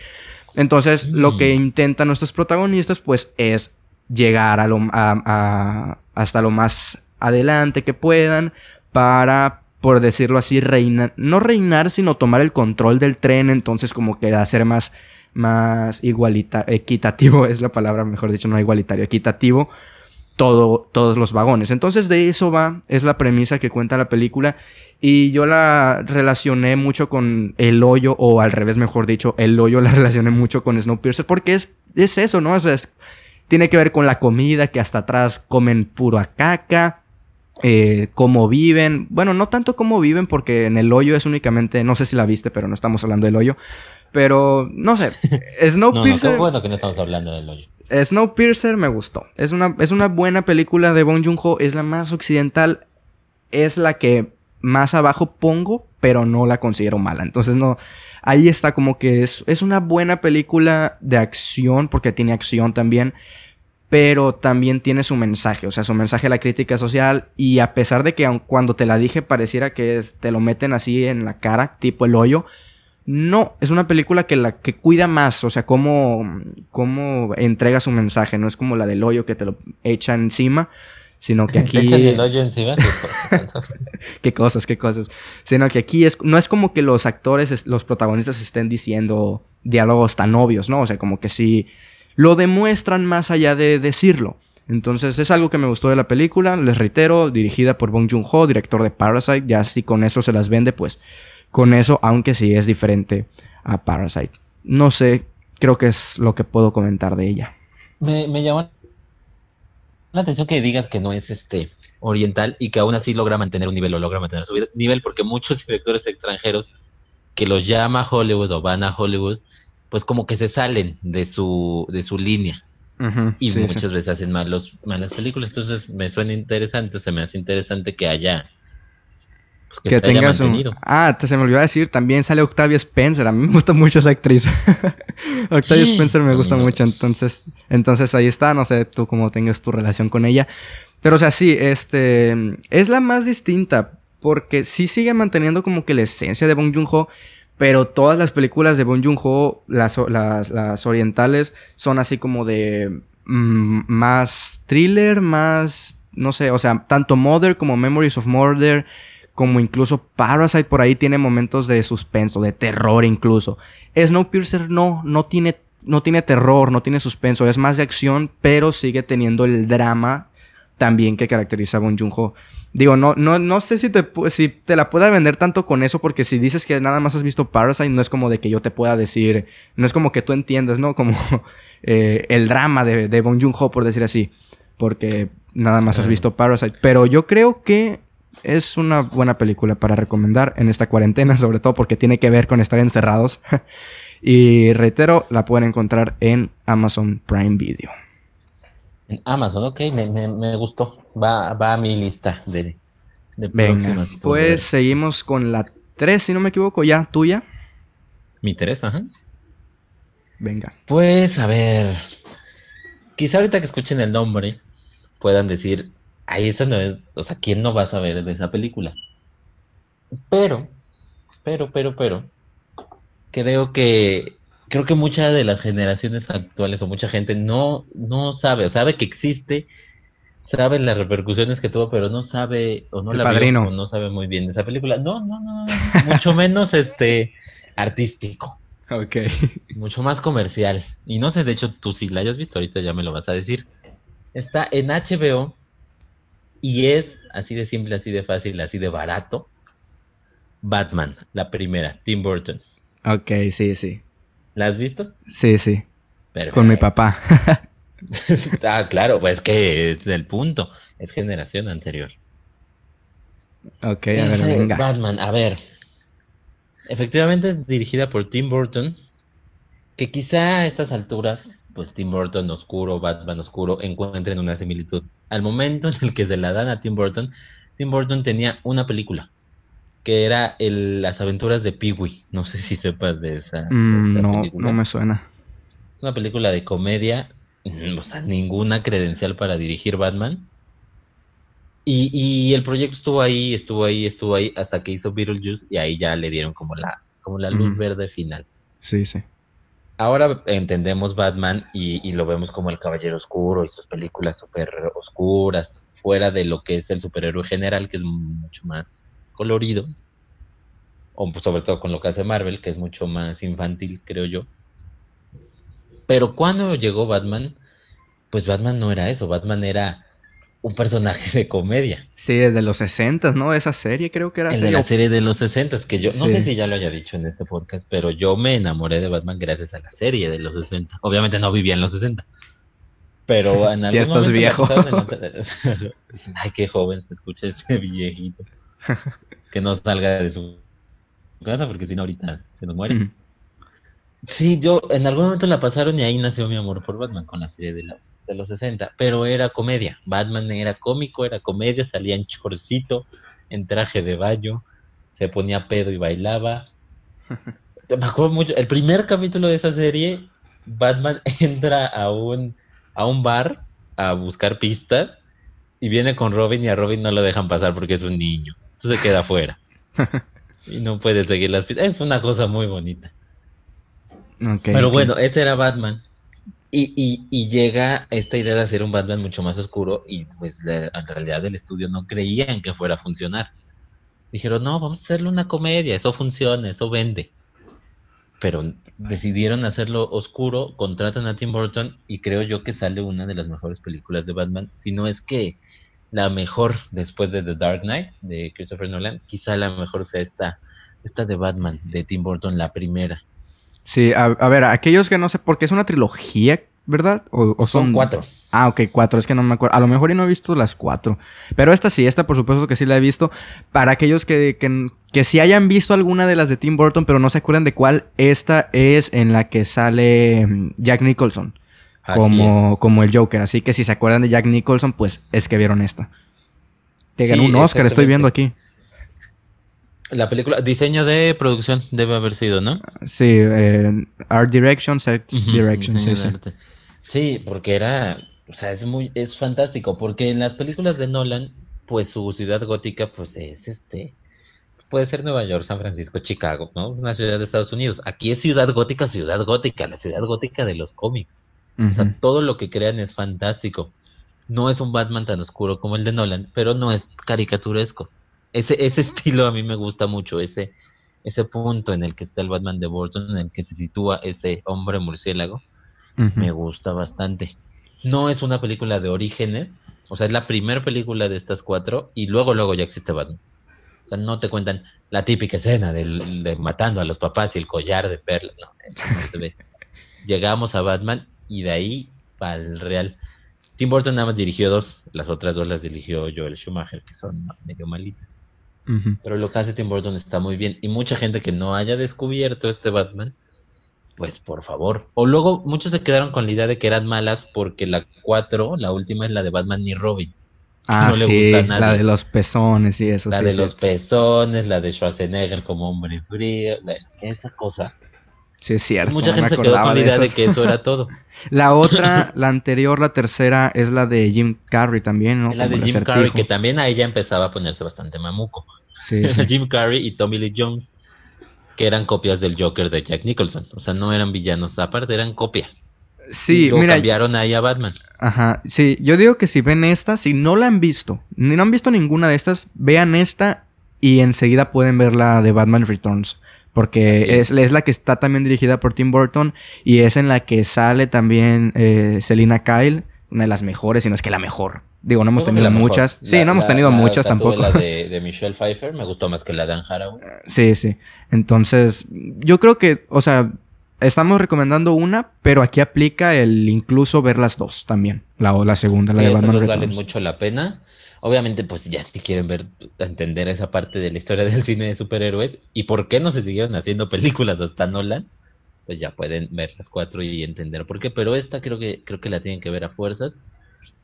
Entonces, lo que mm. intentan nuestros protagonistas, pues, es llegar a lo, a, hasta lo más adelante que puedan para, por decirlo así, reinar, no reinar, sino tomar el control del tren, entonces como que hacer más, más igualitario, equitativo [LAUGHS] es la palabra, mejor dicho, no igualitario, equitativo todos los vagones. Entonces de eso va, es la premisa que cuenta la película y yo la relacioné mucho con El Hoyo, o al revés, mejor dicho, El Hoyo la [LAUGHS] relacioné mucho con Snowpiercer porque es, es eso, ¿no? O sea, tiene que ver con la comida, que hasta atrás comen puro caca, eh, cómo viven, bueno, no tanto cómo viven porque en El Hoyo es únicamente, no sé si la viste, pero no estamos hablando del Hoyo, pero no sé, Snowpiercer... [LAUGHS] no, no, bueno que no estamos hablando del Hoyo. Snowpiercer me gustó. Es una, es una buena película de Bong Joon-ho. Es la más occidental. Es la que más abajo pongo, pero no la considero mala. Entonces no... Ahí está como que es, es una buena película de acción, porque tiene acción también, pero también tiene su mensaje, o sea, su mensaje a la crítica social, y a pesar de que cuando te la dije pareciera que te lo meten así en la cara, tipo el hoyo, no, es una película que la que cuida más, o sea, cómo, cómo entrega su mensaje, no es como la del hoyo que te lo echa encima, sino que [LAUGHS] aquí... ¿Te el hoyo encima? [LAUGHS] qué cosas, qué cosas. Sino que aquí es, no es como que los actores, los protagonistas estén diciendo diálogos tan obvios, ¿no? O sea, como que sí lo demuestran más allá de decirlo. Entonces es algo que me gustó de la película, les reitero, dirigida por Bong Joon-ho, director de Parasite, ya si con eso se las vende, pues con eso, aunque sí es diferente a Parasite. No sé, creo que es lo que puedo comentar de ella. Me, me llama la atención que digas que no es este oriental y que aún así logra mantener un nivel o logra mantener su nivel porque muchos [LAUGHS] directores extranjeros que los llama Hollywood o van a Hollywood pues como que se salen de su de su línea y muchas veces hacen malos, malas películas. Entonces me suena interesante, o se me hace interesante que haya. Pues, que, tengas un. Ah, se me olvidó decir, también sale Octavia Spencer. A mí me gusta mucho esa actriz. [LAUGHS] Octavia Spencer me gusta mucho, entonces, entonces ahí está. No sé tú cómo tengas tu relación con ella. Pero, o sea, sí, este. Es la más distinta. Porque sí sigue manteniendo como que la esencia de Bong Joon-ho. Pero todas las películas de Bong Joon-ho, las, las, orientales, son así como de mm, más thriller, más, no sé, o sea, tanto Mother como Memories of Murder, como incluso Parasite por ahí tiene momentos de suspenso, de terror incluso. Snowpiercer no, no tiene, no tiene terror, no tiene suspenso, es más de acción, pero sigue teniendo el drama también que caracteriza a Bong Joon-ho. Digo, no, no, no sé si te, si te la pueda vender tanto con eso, porque si dices que nada más has visto Parasite, no es como de que yo te pueda decir, no es como que tú entiendas, ¿no? Como [LAUGHS] eh, el drama de, de Bong Joon-ho, por decir así, porque nada más has visto Parasite. Pero yo creo que es una buena película para recomendar en esta cuarentena, [LAUGHS] sobre todo porque tiene que ver con estar encerrados. [LAUGHS] y reitero, la pueden encontrar en Amazon Prime Video. En Amazon, ok, me, me, gustó. Va, va, a mi lista de, de Venga, Pues seguimos con la 3, si no me equivoco, ya, tuya. Mi 3, ajá. Venga. Pues a ver. Quizá ahorita que escuchen el nombre puedan decir, ay, esa no es, o sea, ¿quién no va a saber de esa película? Pero, pero, pero, pero, creo que creo que muchas de las generaciones actuales o mucha gente no, no sabe, sabe que existe, sabe las repercusiones que tuvo, pero no sabe o no la vio o no sabe muy bien de esa película. No, no, no, mucho menos este artístico. Ok. Mucho más comercial. Y no sé, de hecho, tú si la hayas visto ahorita ya me lo vas a decir. Está en HBO y es así de simple, así de fácil, así de barato. Batman, la primera, Tim Burton. Ok, sí, sí. ¿La has visto? Sí, sí. Con mi papá. [LAUGHS] [LAUGHS] ah, claro, pues que es el punto. Es generación anterior. Ok, a ver, venga. Batman, a ver. Efectivamente es dirigida por Tim Burton. Que quizá a estas alturas, pues Tim Burton oscuro, Batman oscuro, encuentren una similitud. Al momento en el que se la dan a Tim Burton, Tim Burton tenía una película que era el, las aventuras de Peewee. No sé si sepas de esa, mm, no, No me suena. Es una película de comedia, mm, o sea, ninguna credencial para dirigir Batman. Y, y el proyecto estuvo ahí, estuvo ahí, estuvo ahí, hasta que hizo Beetlejuice y ahí ya le dieron como la, como la luz verde final. Sí, sí. Ahora entendemos Batman y, y, lo vemos como el Caballero Oscuro y sus películas súper oscuras, fuera de lo que es el superhéroe general, que es mucho más colorido, o pues, sobre todo con lo que hace Marvel, que es mucho más infantil, creo yo. Pero cuando llegó Batman, pues Batman no era eso, Batman era un personaje de comedia. Sí, de los 60, ¿no? Esa serie creo que era. de la serie de los 60, que yo no sé si ya lo haya dicho en este podcast, pero yo me enamoré de Batman gracias a la serie de los 60. Obviamente no vivía en los 60. Pero [LAUGHS] en algún Ya estás viejo. [LAUGHS] Ay, qué joven se escucha ese viejito. [LAUGHS] que no salga de su casa porque si no ahorita se nos muere. Sí, yo en algún momento la pasaron y ahí nació mi amor por Batman con la serie de los, de los 60, pero era comedia. Batman era cómico, era comedia, salía en chorcito, en traje de baño, se ponía pedo y bailaba. [LAUGHS] Me acuerdo mucho, el primer capítulo de esa serie, Batman [LAUGHS] entra a un, a un bar a buscar pistas y viene con Robin y a Robin no lo dejan pasar porque es un niño se queda afuera. [LAUGHS] y no puede seguir las pistas. Es una cosa muy bonita. Pero bueno, ese era Batman. Y, y, y, llega esta idea de hacer un Batman mucho más oscuro y pues en realidad el estudio no creían que fuera a funcionar. Dijeron, no, vamos a hacerle una comedia, eso funciona, eso vende. pero decidieron hacerlo oscuro, contratan a Tim Burton y creo yo que sale una de las mejores películas de Batman, si no es que la mejor después de The Dark Knight de Christopher Nolan, quizá la mejor sea esta, esta de Batman de Tim Burton, la primera. Sí, a, ver, aquellos que no sé, porque es una trilogía, ¿verdad? O, son... son cuatro. Ah, ok, cuatro, es que no me acuerdo. A lo mejor y no he visto las cuatro. Pero esta sí, esta por supuesto que sí la he visto. Para aquellos que, que, que sí hayan visto alguna de las de Tim Burton, pero no se acuerdan de cuál, esta es en la que sale mm, Jack Nicholson como, como el Joker. Así que si se acuerdan de Jack Nicholson, pues es que vieron esta. Ganó un Oscar, estoy viendo aquí. La película, diseño de producción debe haber sido, ¿no? Sí, eh, Art Direction, Set Direction, sí, sí. Sí, porque era, o sea, es muy, es fantástico, porque en las películas de Nolan, pues su ciudad gótica, pues es este, puede ser Nueva York, San Francisco, Chicago, ¿no? Una ciudad de Estados Unidos. Aquí es ciudad gótica, ciudad gótica, la ciudad gótica de los cómics. O sea, todo lo que crean es fantástico. No es un Batman tan oscuro como el de Nolan, pero no es caricaturesco. Ese, ese [LAUGHS] estilo a mí me gusta mucho, ese, ese punto en el que está el Batman de Burton, en el que se sitúa ese hombre murciélago, me gusta bastante. No es una película de orígenes, o sea, es la primera película de estas cuatro y luego, luego ya existe Batman. O sea, no te cuentan la típica escena de matando a los papás y el collar de perlas, no, [LAUGHS] Llegamos a Batman y de ahí para el real. Tim Burton nada más dirigió dos, las otras dos las dirigió Joel Schumacher, que son medio malitas. Pero lo que hace Tim Burton está muy bien. Y mucha gente que no haya descubierto este Batman, pues por favor. O luego muchos se quedaron con la idea de que eran malas porque la 4, la última es la de Batman y Robin. Ah, sí, la de los pezones y eso. La de los pezones, la de Schwarzenegger como hombre frío, esa cosa Sí, es cierto. Mucha gente se quedó con la idea de, que eso era [LAUGHS] todo. la otra, la anterior, la tercera, es la de Jim Carrey también, ¿no? la de Jim Carrey, que también a ella empezaba a ponerse bastante mamuco. Sí, [LAUGHS] sí. Jim Carrey y Tommy Lee Jones, que eran copias del Joker de Jack Nicholson. O sea, no eran villanos, aparte eran copias. Sí, y mira. cambiaron ahí a Batman. Ajá, sí. Yo digo que si ven esta, si no la han visto, ni no han visto ninguna de estas, vean esta y enseguida pueden ver la de Batman Returns. Porque es. la que está también dirigida por Tim Burton y es en la que sale también eh, Selina Kyle, una de las mejores, si no es que la mejor. Digo, no hemos tenido muchas. sí, no hemos tenido muchas tampoco. La [LAUGHS] de, Michelle Pfeiffer me gustó más que la de Anne Haraway. Sí, sí. Entonces, yo creo que, o sea, estamos recomendando una, pero aquí aplica el incluso ver las dos también. La, la segunda, la de Batman vale mucho la pena. Obviamente, pues ya si quieren ver, entender esa parte de la historia [LAUGHS] del cine de superhéroes y por qué no se siguieron haciendo películas hasta Nolan, pues ya pueden ver las cuatro y entender por qué. Pero esta creo que creo que la tienen que ver a fuerzas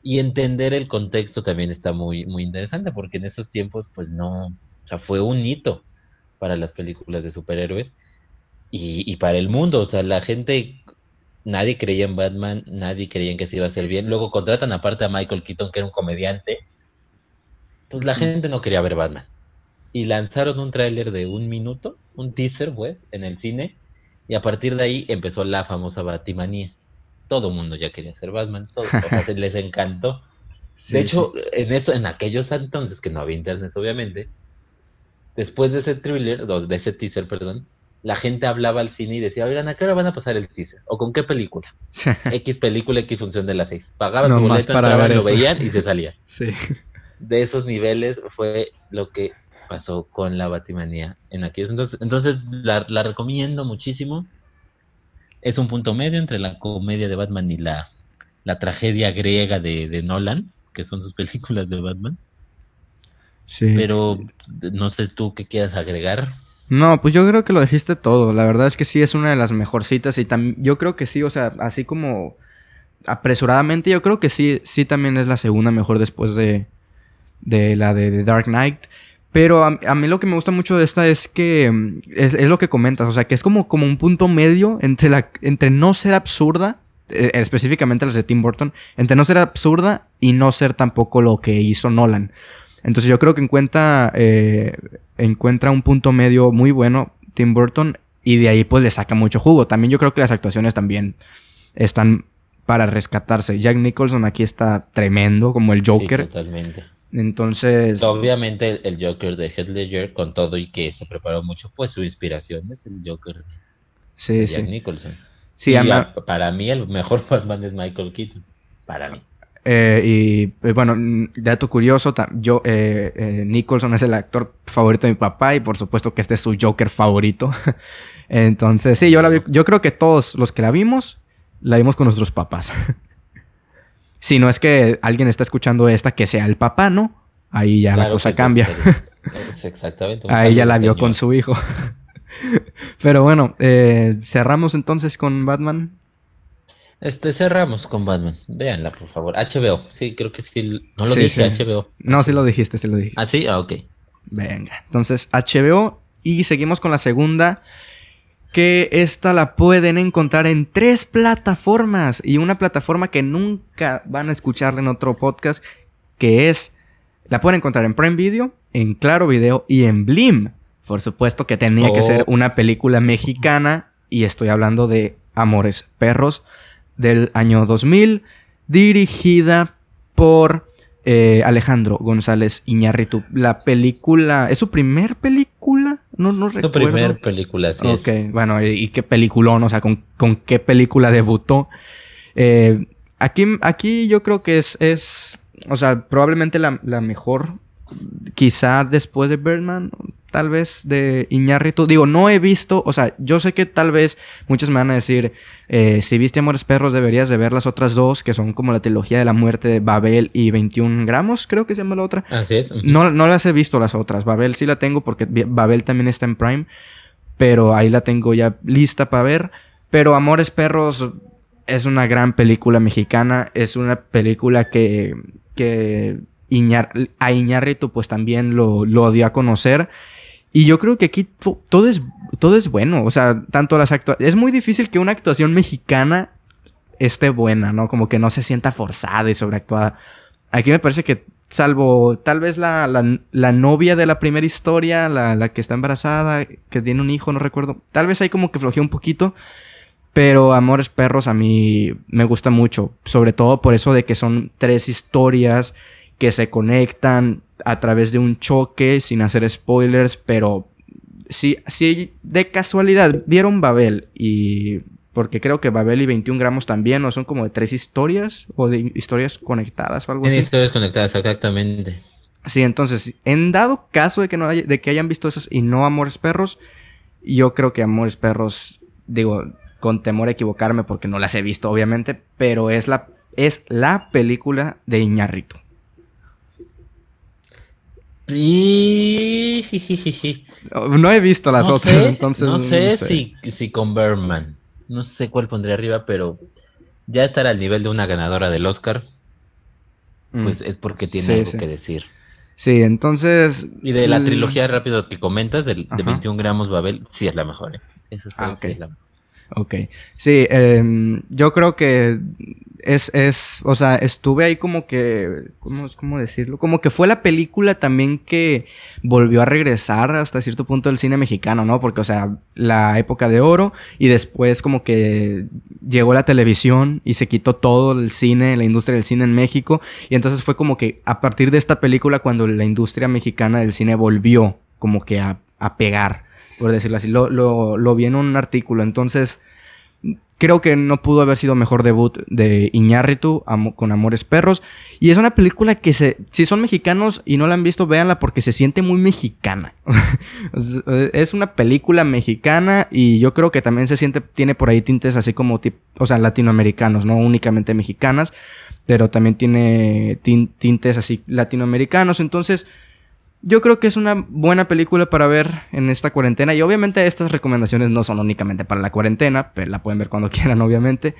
y entender el contexto también está muy muy interesante porque en esos tiempos, pues no, o sea, fue un hito para las películas de superhéroes y, y para el mundo, o sea, la gente nadie creía en Batman, nadie creía en que se iba a hacer bien. Luego contratan aparte a Michael Keaton, que era un comediante, entonces la gente no quería ver Batman. Y lanzaron un tráiler de un minuto, un teaser, pues, en el cine. Y a partir de ahí empezó la famosa Batimanía. Todo mundo ya quería ser Batman, todo, o sea, se [LAUGHS] les encantó. de hecho, en eso, en aquellos entonces que no había internet, obviamente, después de ese thriller, de ese teaser, perdón, la gente hablaba al cine y decía, oigan, ¿a qué hora van a pasar el teaser? ¿O con qué película? X película, X función de las seis. Pagaban su boleto, entraban, lo veían y se salía. [LAUGHS] Sí de esos niveles fue lo que pasó con la Batimanía en aquellos entonces. Entonces la, recomiendo muchísimo. Es un punto medio entre la comedia de Batman y la, la tragedia griega de, Nolan, que son sus [LAUGHS] películas de Batman. Sí. Pero no sé tú qué quieras agregar. No, pues yo creo que lo dijiste todo. La verdad es que sí es una de las mejorcitas y también yo creo que sí, o sea, así como apresuradamente, yo creo que sí, sí también es la segunda mejor después de, de la de The Dark Knight. Pero a, mí lo que me gusta mucho de esta es que mm, es, lo que comentas, o sea, que es como, como un punto medio entre, la, entre no ser absurda, eh, específicamente las de Tim Burton, entre no ser absurda y no ser tampoco lo que hizo Nolan. Entonces yo creo que encuentra, eh, encuentra un punto medio muy bueno Tim Burton y de ahí pues le saca mucho jugo. También yo creo que las actuaciones también están para rescatarse. Jack Nicholson aquí está tremendo como el Joker. totalmente. Entonces. Obviamente el Joker de Heath Ledger, con todo y que se preparó mucho, pues su inspiración es el Joker Sí, Jack sí. Nicholson. Sí, Y ama- a- para mí el mejor [LAUGHS] Batman es Michael Keaton. Para mí. Eh, y eh, bueno, dato curioso, yo, eh, eh, Nicholson es el actor favorito de mi papá y por supuesto que este es su Joker favorito. [LAUGHS] Entonces, sí, yo, la vi- yo creo que todos los que la vimos, la vimos con nuestros papás. [LAUGHS] si no es que alguien está escuchando esta que sea el papá, ¿no? Ahí ya la cosa cambia. Es exactamente. [LAUGHS] Ahí ya la vio señor. con su hijo. [LAUGHS] Pero bueno, eh, cerramos entonces con Batman. Este, cerramos con Batman. Véanla, por favor. HBO. Sí, creo que sí. No lo Sí, dije, sí. HBO. No, sí lo dijiste, sí lo dijiste. Ah, sí, ah, ok. Venga, entonces HBO y seguimos con la segunda, que esta la pueden encontrar en tres plataformas y una plataforma que nunca van a escuchar en otro podcast, que es, la pueden encontrar en Prime Video, en Claro Video y en Blim. Por supuesto que tenía que Oh. ser una película mexicana y estoy hablando de Amores Perros del año 2000, dirigida por eh, Alejandro González Iñárritu. La película, ¿es su primer película? No, no Su recuerdo. primer película, sí. Ok, bueno, y, y qué peliculón, o sea, con, con qué película debutó. Eh, aquí, aquí yo creo que es, es o sea, probablemente la, la mejor, quizá después de Birdman, tal vez de Iñárritu. Digo, no he visto, o sea, yo sé que tal vez muchos me van a decir, eh, si viste Amores Perros deberías de ver las otras dos, que son como la trilogía de la muerte de Babel y 21 gramos, creo que se llama la otra. Así es. No, no las he visto las otras. Babel sí la tengo porque Babel también está en Prime. Pero ahí la tengo ya lista para ver. Pero Amores Perros es una gran película mexicana. Es una película que, que Iñar- a Iñárritu pues también lo, lo dio a conocer. Y yo creo que aquí to- todo es, todo es bueno. O sea, tanto las actuaciones... Es muy difícil que una actuación mexicana esté buena, ¿no? Como que no se sienta forzada y sobreactuada. Aquí me parece que, salvo tal vez la, la- novia de la primera historia, la, la que está embarazada, que tiene un hijo, no recuerdo. Tal vez ahí como que flojea un poquito. Pero Amores Perros a mí me gusta mucho. Sobre todo por eso de que son tres historias que se conectan a través de un choque, sin hacer spoilers. Pero si, si de casualidad vieron Babel y... Porque creo que Babel y 21 gramos también, o son como de tres historias, o de historias conectadas o algo así. historias conectadas, exactamente. Sí, entonces, en dado caso de que, no haya- de que hayan visto esas y no Amores Perros, yo creo que Amores Perros, digo, con temor a equivocarme porque no las he visto, obviamente, pero es la, es la película de Iñárritu. Y... No he visto las no otras, sé, entonces. no sé, Si, si con Berman. No sé cuál pondría arriba, pero ya estar al nivel de una ganadora del Oscar, Mm. pues es porque tiene Sí, algo sí. que decir. Sí, entonces. Y de la mm, trilogía rápido que comentas, del, de Ajá. 21 gramos Babel, sí es la mejor. ¿eh? Esa Ah, sí ok. es la- Ok. Sí, em, yo creo que es, es, o sea, estuve ahí como que, ¿cómo, cómo decirlo? Como que fue la película también que volvió a regresar hasta cierto punto del cine mexicano, ¿no? Porque, o sea, la época de oro y después como que llegó la televisión y se quitó todo el cine, la industria del cine en México. Y entonces fue como que a partir de esta película cuando la industria mexicana del cine volvió como que a, a pegar por decirlo así. Lo, lo, lo vi en un artículo. Entonces, creo que no pudo haber sido mejor debut de Iñárritu amo- con Amores Perros. Y es una película que se, si son mexicanos y no la han visto, véanla porque se siente muy mexicana. [LAUGHS] es una película mexicana y yo creo que también se siente, tiene por ahí tintes así como, o sea, latinoamericanos, no únicamente mexicanas, pero también tiene tin- tintes así latinoamericanos. Entonces, yo creo que es una buena película para ver en esta cuarentena. Y obviamente estas recomendaciones no son únicamente para la cuarentena, pero la pueden ver cuando [LAUGHS] quieran, obviamente.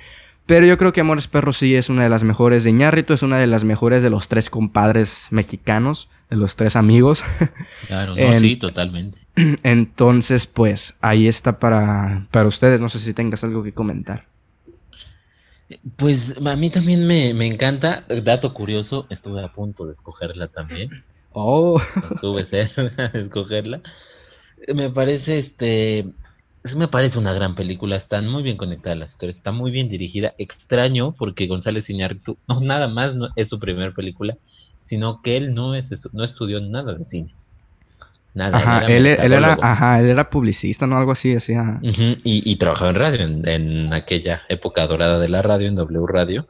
Pero yo creo que Amores Perros sí es una de las mejores de Iñárritu, es una de las mejores de los tres compadres mexicanos, de los tres amigos. [LAUGHS] Claro, no, En- sí, totalmente. [CLEARS THROAT] Entonces, pues ahí está para, para ustedes. No sé si tengas algo que comentar. Pues a mí también me, me encanta. Dato curioso, estuve a punto de escogerla también. Oh, Estuve cerca de escogerla. Me parece, este, es- me parece una gran película. Están muy bien conectadas las historias, está muy bien dirigida. Extraño porque González Iñárritu, [LAUGHS] no nada más no es su primera película, sino que él no es no estudió nada de cine. Nada. Ajá, él, era, él era, ajá, él era publicista, ¿no? Algo así, así. y, y, trabajaba en radio, en, aquella época dorada de la radio, en W Radio.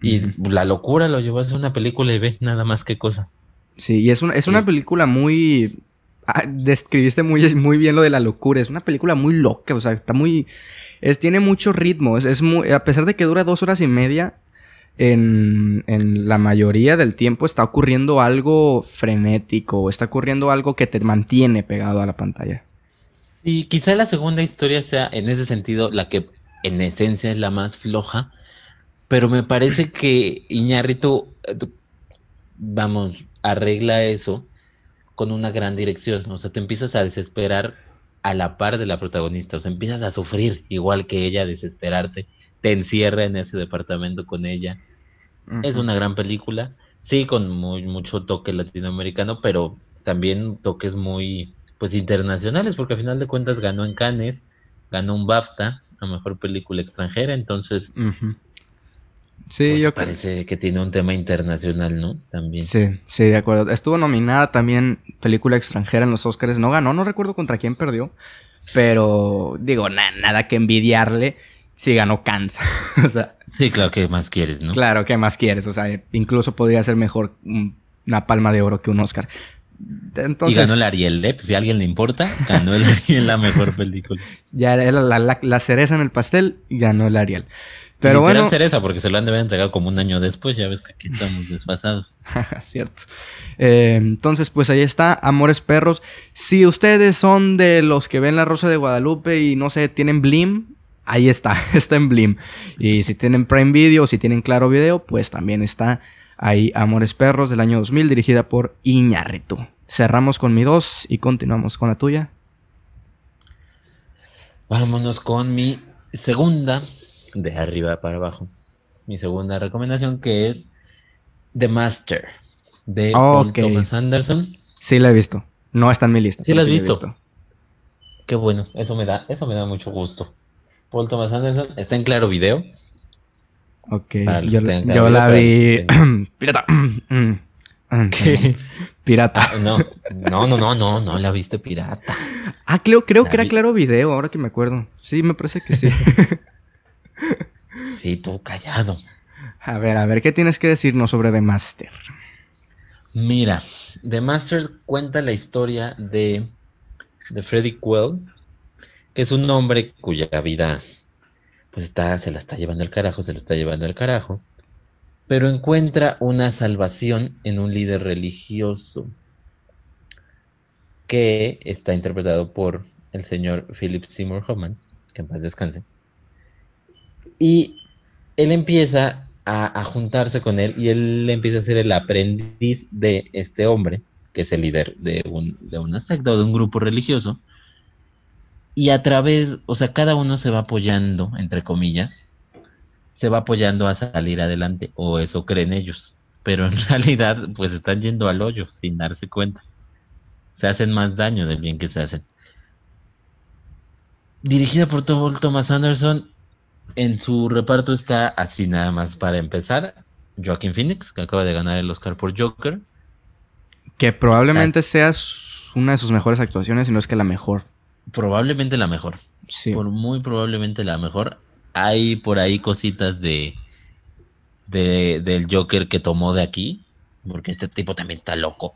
Y la locura lo llevó a hacer una película y ve nada más que cosa. Sí, y es una, es una película muy... Ah, describiste muy, muy bien lo de la locura. Es una película muy loca, o sea, está muy... Es, tiene mucho ritmo. Es, es muy, a pesar de que dura dos horas y media, en, en, la mayoría del tiempo está ocurriendo algo frenético, está ocurriendo algo que te mantiene pegado a la pantalla. Y quizá la segunda historia sea en ese sentido la que en esencia es la más floja, pero me parece que Iñárritu, eh, vamos, arregla eso con una gran dirección, o sea, te empiezas a desesperar a la par de la protagonista, o sea, empiezas a sufrir igual que ella, a desesperarte. Te encierra en ese departamento con ella. Es una gran película, sí, con muy, mucho toque latinoamericano, pero también toques muy, pues, internacionales, porque al final de cuentas ganó en Cannes, ganó un BAFTA a Mejor Película Extranjera, entonces... Sí, pues, yo parece que tiene un tema internacional, ¿no? También. Sí, sí, de acuerdo. Estuvo nominada también película extranjera en los Oscars. No ganó, no recuerdo contra quién perdió. Pero digo, nada que envidiarle sí ganó Cannes. [LAUGHS] o sea, sí, claro, ¿qué más quieres, no? Claro, ¿qué más quieres? O sea, incluso podría ser mejor una palma de oro que un Oscar. Entonces, y ganó el Ariel, ¿eh? Si a alguien le importa, ganó el Ariel la mejor película. [LAUGHS] Ya era la, cereza en el pastel y ganó el Ariel. Pero bueno. cereza porque se lo han de haber entregado como un año después, ya ves que aquí estamos desfasados. [LAUGHS] Cierto. Eh, entonces, pues ahí está, Amores Perros. Si ustedes son de los que ven La Rosa de Guadalupe y no sé, tienen Blim, ahí está, [LAUGHS] está en Blim. Y si tienen Prime Video si tienen Claro Video, pues también está ahí Amores Perros del año 2000, dirigida por Iñárritu. Cerramos con mi 2 y continuamos con la tuya. Vámonos con mi segunda, de arriba para abajo. Mi segunda recomendación que es The Master, de Thomas Anderson. Sí, la he visto. No está en mi lista. Sí, la has visto. Qué bueno, eso me da, eso me da mucho gusto. Paul Thomas Anderson está en claro video. Ok, yo, la vi. [CLEARS THROAT] Pirata. [CLEARS THROAT] ¿Qué? Pirata. Ah, no, no, no, no, no, no la viste pirata. Ah, creo, creo que era claro video, ahora que me acuerdo. Sí, me parece que sí. [LAUGHS] sí, tú callado. A ver, a ver, ¿qué tienes que decirnos sobre The Master? Mira, The Master cuenta la historia de, de Freddy Quell, que es un hombre cuya vida pues está, se la está llevando el carajo, se lo está llevando el carajo, pero encuentra una salvación en un líder religioso que está interpretado por el señor Philip Seymour Hoffman, que en paz descanse. Y él empieza a, a, juntarse con él y él empieza a ser el aprendiz de este hombre, que es el líder de, un, de una secta o de un grupo religioso, y a través, o sea, cada uno se va apoyando, entre comillas, se va apoyando a salir adelante, o eso creen ellos, pero en [LAUGHS] realidad pues están yendo al hoyo sin darse cuenta. Se hacen más daño del bien que se hacen. Dirigida por Thomas Anderson, en su reparto está así nada más para empezar, Joaquin Phoenix, que acaba de ganar el Oscar por Joker. Que probablemente sea una de sus mejores actuaciones, y no es que la mejor probablemente la mejor. Sí. Por muy probablemente la mejor. Hay por ahí cositas de, de del Joker que tomó de aquí, porque este tipo también está loco.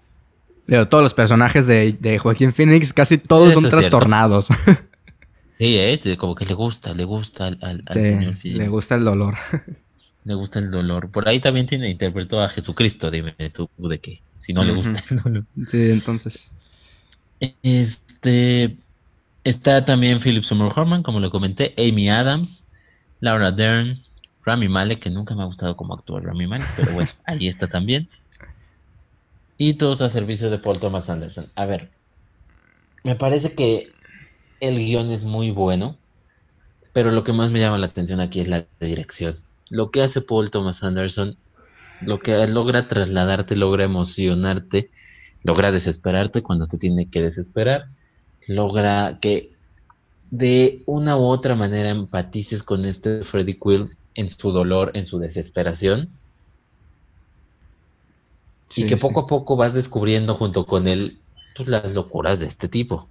Pero todos los personajes de, de Joaquín Phoenix, casi todos son trastornados. [LAUGHS] sí, eh, como que le gusta, le gusta al, al, señor Le gusta el dolor. [LAUGHS] le gusta el dolor. Por ahí también tiene interpretó a Jesucristo, dime tú de qué, si no le gusta el dolor. Sí, entonces. Este, Está también Philip Seymour Hoffman, como lo comenté, Amy Adams, Laura Dern, Rami Malek, que nunca me ha gustado cómo actúa Rami Malek, pero bueno, [LAUGHS] ahí está también. Y todos a servicio de Paul Thomas Anderson. A ver, me parece que el guion es muy bueno, pero lo que más me llama la atención aquí es la dirección. Lo que hace Paul Thomas Anderson, lo que logra trasladarte, logra emocionarte, logra desesperarte cuando te tiene que desesperar logra que de una u otra manera empatices con este Freddy Quill en su dolor, en su desesperación. y que poco a poco vas descubriendo junto con él pues, las locuras de este tipo.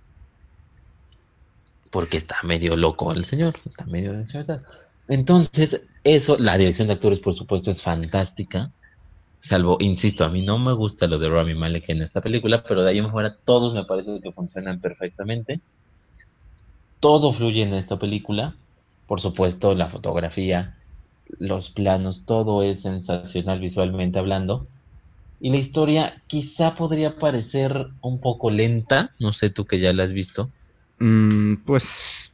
Porque está medio loco el señor, está medio Entonces, eso, la dirección de actores, por supuesto, es fantástica. Salvo, insisto, a mí no me gusta lo de Rami Malek en esta película, pero de ahí en fuera todos me parece que funcionan perfectamente. Todo fluye en esta película. Por supuesto, la fotografía, los planos, todo es sensacional visualmente hablando. Y la historia quizá podría parecer un poco lenta, no sé tú que ya la has visto. Mm, pues...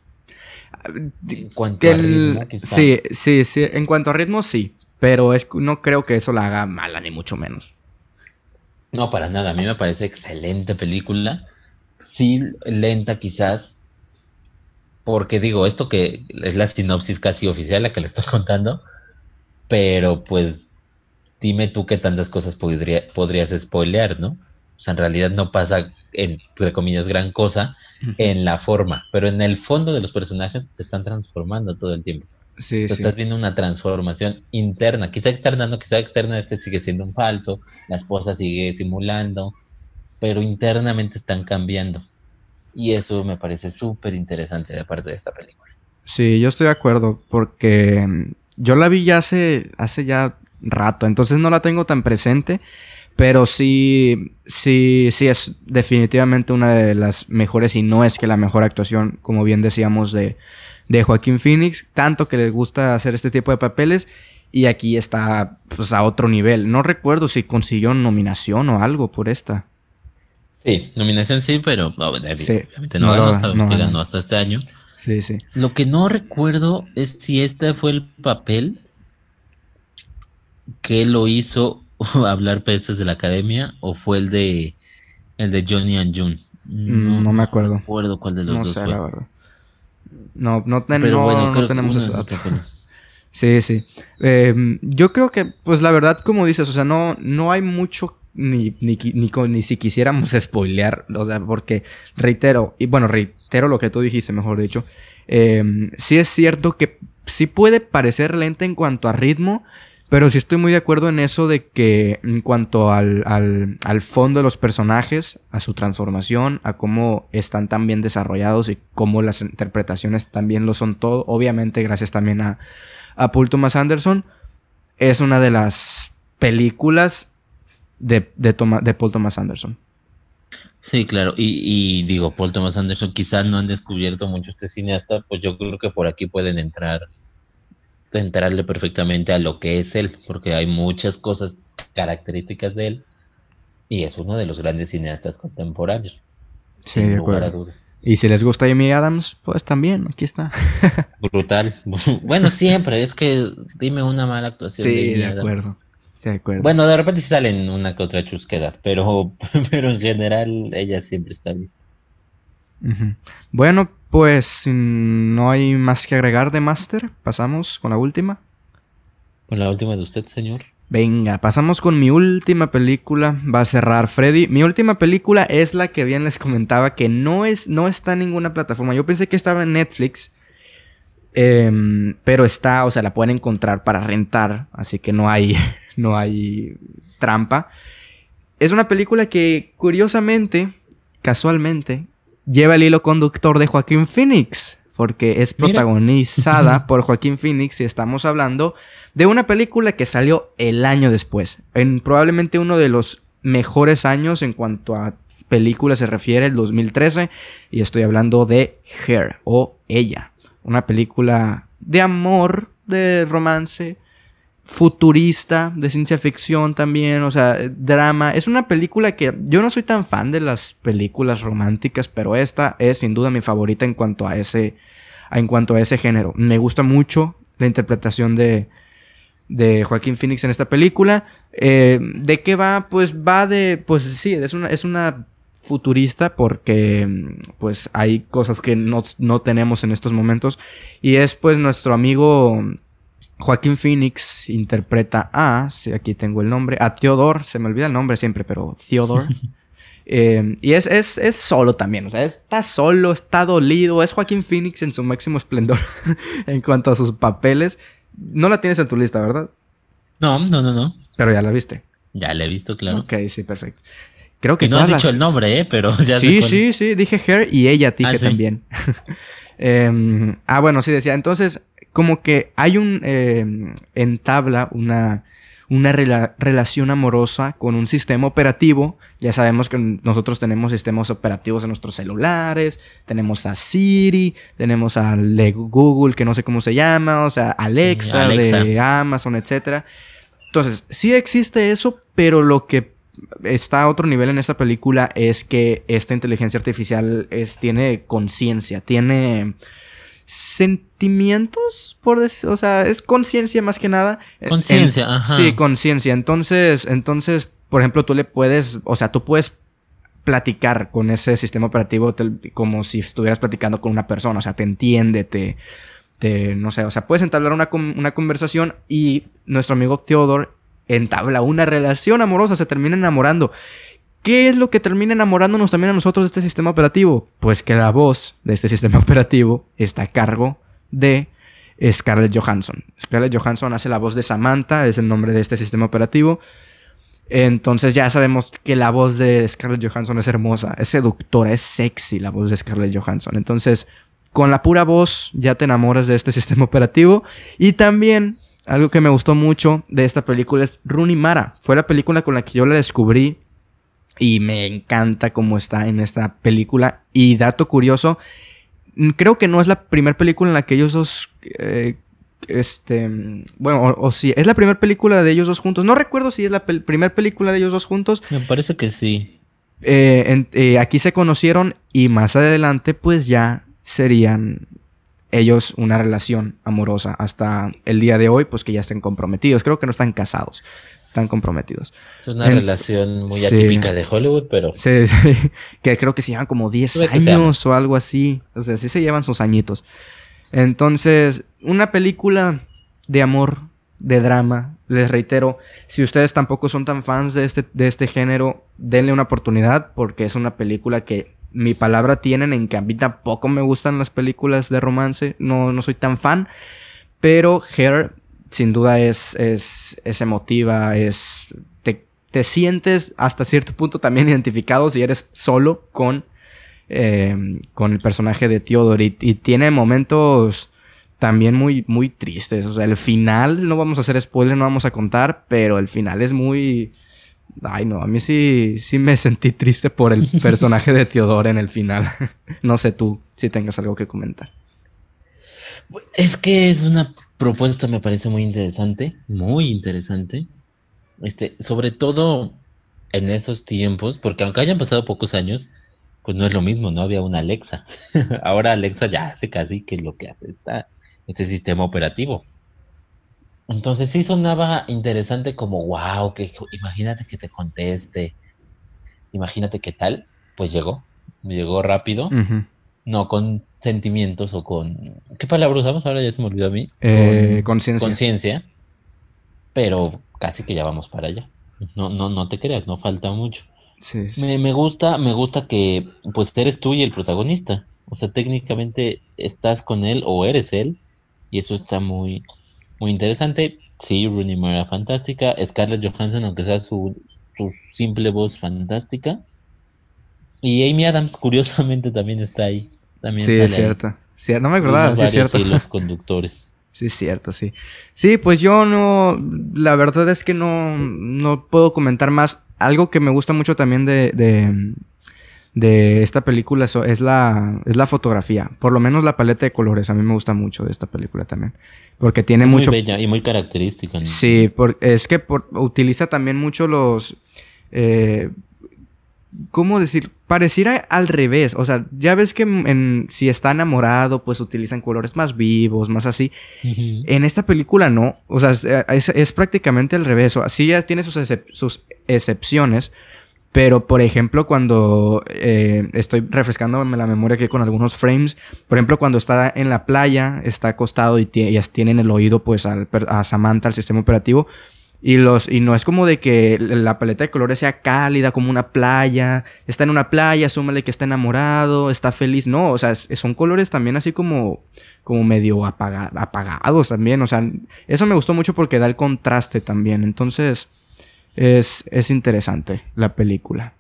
En cuanto a ritmo, Sí, sí, sí, en cuanto a ritmo sí, pero es, no creo que eso la haga mala, ni mucho menos. No, para nada, a mí me parece excelente película. Sí, lenta quizás, porque digo, esto que es la sinopsis casi oficial la que le estoy [LAUGHS] contando, pero pues dime tú qué tantas cosas podría, podrías spoilear, ¿no? O sea, en realidad no pasa, entre comillas, gran cosa en la forma, pero en el fondo de los personajes se están transformando todo el tiempo. Sí, sí. Estás viendo una transformación interna, quizá externa, no, quizá externa este sigue siendo un falso, la esposa sigue simulando, pero internamente están cambiando. Y eso me parece súper interesante de parte de esta película. Sí, yo estoy de acuerdo, porque mm, yo la vi ya hace, hace ya rato, entonces no la tengo tan presente, pero sí, sí, sí es definitivamente una de las mejores y no es que la mejor actuación, como bien decíamos, de, de Joaquín Phoenix, tanto que le gusta hacer este tipo de papeles y aquí está pues a otro nivel. No recuerdo si consiguió nominación o algo por esta. Sí, nominación sí, pero obviamente no, ganó, hasta este año. Sí, sí. Lo que no recuerdo es si este fue el papel que lo hizo [LAUGHS] hablar pestes de la academia o fue el de el de Johnny and June. Mm, no, me acuerdo. No recuerdo cuál de los no dos sé, la verdad. No, no, tenemos eso. Sí, sí. Em, yo creo que, pues la verdad, como dices, o sea, no, no hay mucho ni, ni, ni, ni, si quisiéramos [LAUGHS] spoilear, o sea, porque reitero, y bueno, reitero lo que tú dijiste, mejor dicho, eh, sí es cierto que sí puede parecer lenta en cuanto a ritmo, pero sí estoy muy de acuerdo en eso de que en cuanto al, al, al, fondo de los personajes, a su transformación, a cómo están tan bien desarrollados y cómo las interpretaciones también lo son todo, obviamente gracias también a, a Paul Thomas Anderson, es una de las películas de, de, de Paul Thomas Anderson. Sí, claro, y, y, digo, Paul Thomas Anderson quizás no han descubierto mucho este cineasta, pues yo creo que por aquí pueden entrar entrarle perfectamente a lo que es él, porque hay muchas cosas características de él y es uno de los grandes cineastas contemporáneos. Sí, de acuerdo. Y si les gusta Amy Adams, pues también, aquí está. [LAUGHS] Brutal. [LAUGHS] Bueno, siempre, es que dime una mala actuación. Sí, de, acuerdo. De acuerdo. Bueno, de repente salen una que otra chusquedad, pero, [LAUGHS] pero en general ella siempre está bien. Bueno, pues no hay más que agregar de Master. Pasamos con la última. Con la última de usted, señor. Venga, pasamos con mi última película. Va a cerrar Freddy. Mi última película es la que bien les comentaba que no, es, no está en ninguna plataforma. Yo pensé que estaba en Netflix. Em, pero está, o sea, la pueden encontrar para rentar. Así que no hay, [LAUGHS] no hay trampa. Es una película que, curiosamente, casualmente, lleva el hilo conductor de Joaquín Phoenix, porque es protagonizada por Joaquín Phoenix y estamos hablando de una película que salió el año después, en probablemente uno de los mejores años en cuanto a películas se refiere, el 2013, y estoy hablando de Her o Ella, una película de amor, de romance, futurista, de ciencia ficción también, o sea, drama. Es una película que yo no soy tan fan de las películas románticas, pero esta es sin duda mi favorita en cuanto a ese, en cuanto a ese género. Me gusta mucho la interpretación de, de Joaquín Phoenix en esta película. Eh, ¿De qué va? Pues va de, pues sí, es una, es una futurista porque pues hay cosas que no, no tenemos en estos momentos y es pues nuestro amigo Joaquín Phoenix interpreta a, si aquí tengo el nombre, a Theodore, se me olvida el nombre siempre, pero Theodore. [LAUGHS] Eh, y es, es, es, solo también, o sea, está solo, está dolido, es Joaquín Phoenix en su máximo esplendor [LAUGHS] en cuanto a sus papeles. No la tienes en tu lista, ¿verdad? No, no, no, no. Pero ya la viste. Ya la he visto, claro. Ok, sí, perfecto. Creo que no has dicho el nombre, ¿eh? Pero [LAUGHS] ya Sí, sí, sí, dije Her y ella dije ah, también. Em, ah, bueno, sí decía. Entonces, como que hay un. Eh, entabla una una relación amorosa con un sistema operativo. Ya sabemos que nosotros tenemos sistemas operativos en nuestros celulares, tenemos a Siri, tenemos a Google, que no sé cómo se llama, o sea, Alexa, de Amazon, etc. Entonces, sí existe eso, pero lo que está a otro nivel en esta película es que esta inteligencia artificial es, tiene conciencia, tiene sentimientos, por decir, o sea, es conciencia más que nada. Conciencia, ajá. Sí, conciencia. Entonces, entonces, por ejemplo, tú le puedes, o sea, tú puedes platicar con ese sistema operativo como si estuvieras platicando con una persona, o sea, te entiende, te, te no sé, o sea, puedes entablar una, una conversación y nuestro amigo Theodore entabla una relación amorosa, se termina enamorando. ¿Qué es lo que termina enamorándonos también a nosotros de este sistema operativo? Pues que la voz de este sistema [LAUGHS] operativo está a cargo de Scarlett Johansson. Scarlett Johansson hace la voz de Samantha, es el nombre de este sistema operativo. Entonces ya sabemos que la voz de Scarlett Johansson es hermosa, es seductora, es sexy la voz de Scarlett Johansson. Entonces, con la pura voz ya te enamoras de este [LAUGHS] sistema operativo. Y también algo que me gustó mucho de esta película es Rooney Mara. Fue la película con la que yo la descubrí y me encanta cómo está en esta película. Y dato curioso, creo que no es la primera película en la que ellos dos... Eh, este, bueno, o, si es la primera película de ellos dos juntos. No recuerdo si es la primera película de ellos dos juntos. Me parece que sí. Eh, eh, aquí se conocieron y más adelante pues ya serían ellos una relación amorosa hasta el día de hoy pues que ya estén comprometidos. Creo que no están casados están comprometidos. Es una relación muy atípica de Hollywood, pero... Sí, [LAUGHS] sí, que creo que se llevan como 10 años o algo así. O sea, sí se llevan sus añitos. Entonces, una película de amor, de drama, les reitero, si ustedes tampoco son tan fans de este, de este género, denle una oportunidad porque es una película que mi palabra tienen en que a mí tampoco me gustan las películas de romance, no, no soy tan fan, pero Hair sin duda es, es, emotiva, es, te, sientes hasta cierto punto también [LAUGHS] identificado si eres solo con, eh, con el personaje de Theodore y, tiene momentos también muy, muy tristes. O sea, el final, no vamos a hacer spoiler, no vamos a contar, pero el final es muy... Ay, no, a mí sí, sí me sentí triste por el [LAUGHS] personaje de Theodore en el final. [LAUGHS] no sé tú si tengas algo que comentar. Es que es una propuesta me parece muy interesante, muy interesante. Este, sobre todo en esos tiempos, porque aunque hayan pasado pocos años, pues no es lo mismo, no había una Alexa. [LAUGHS] Ahora Alexa ya hace casi que lo que hace está este sistema operativo. Entonces sí sonaba interesante como, wow, que imagínate que te conteste, imagínate qué tal, pues llegó, llegó rápido, no con sentimientos o con... ¿Qué palabra usamos? Ahora ya se me olvidó a mí. Eh, conciencia. Conciencia. Pero casi que ya vamos para allá. No, no, no te creas, no falta mucho. Sí, Me, me, gusta, me gusta que pues eres tú y el protagonista. O sea, técnicamente estás con él o eres él. Y eso está muy, muy interesante. Sí, Rooney Mara fantástica. Scarlett Johansson, aunque sea su, su simple voz fantástica. Y Amy Adams, [LAUGHS] curiosamente, también está ahí sí, es cierto. No me acordaba, sí, es cierto. los conductores. [LAUGHS] Sí, es cierto, sí. Sí, pues yo no, la verdad es que no, no puedo comentar más. Algo que me gusta mucho también de, de, de esta película es la, es la fotografía. Por lo menos la paleta de colores. A mí me gusta mucho de esta película también. Porque tiene muy mucho... bella y muy característica. Sí, es que utiliza también mucho los... Eh, ¿Cómo decir? Pareciera al revés. O sea, ya ves que en, si está enamorado, pues utilizan colores más vivos, más así. En esta película no. O sea, es, prácticamente al revés. O, sí ya tiene sus, sus excepciones. Pero, por ejemplo, cuando eh, estoy refrescándome la memoria aquí con algunos frames, por ejemplo, cuando está en la playa, está acostado y, tiene en el oído pues a Samantha, al sistema operativo, y, los, y no es como de que la paleta de colores sea cálida como una playa. Está en una playa, asúmele que está enamorado, está feliz. No, o sea, son colores también así como, como medio apagados también. O sea, eso me gustó mucho porque da el contraste también. Entonces, es, es interesante la película.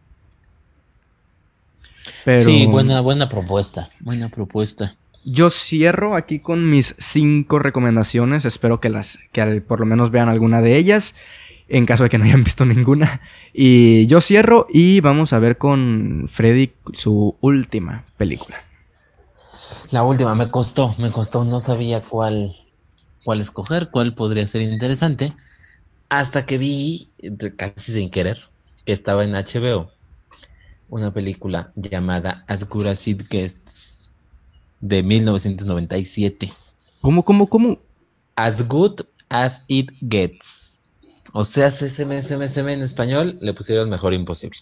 Pero Sí, buena, buena propuesta. Buena propuesta. Yo cierro aquí con mis cinco recomendaciones. Espero que las, que por lo menos vean alguna de ellas. En caso de que no hayan [LAUGHS] visto ninguna. Y yo cierro y vamos a ver con Freddy su última película. La última me costó, me costó, no sabía cuál, cuál escoger, cuál podría ser interesante, hasta que vi, casi sin querer, que estaba en HBO, una película llamada As Good As de 1997. ¿Cómo, cómo, cómo? As Good As It Gets. O sea, SMSMSM en español, le pusieron mejor imposible.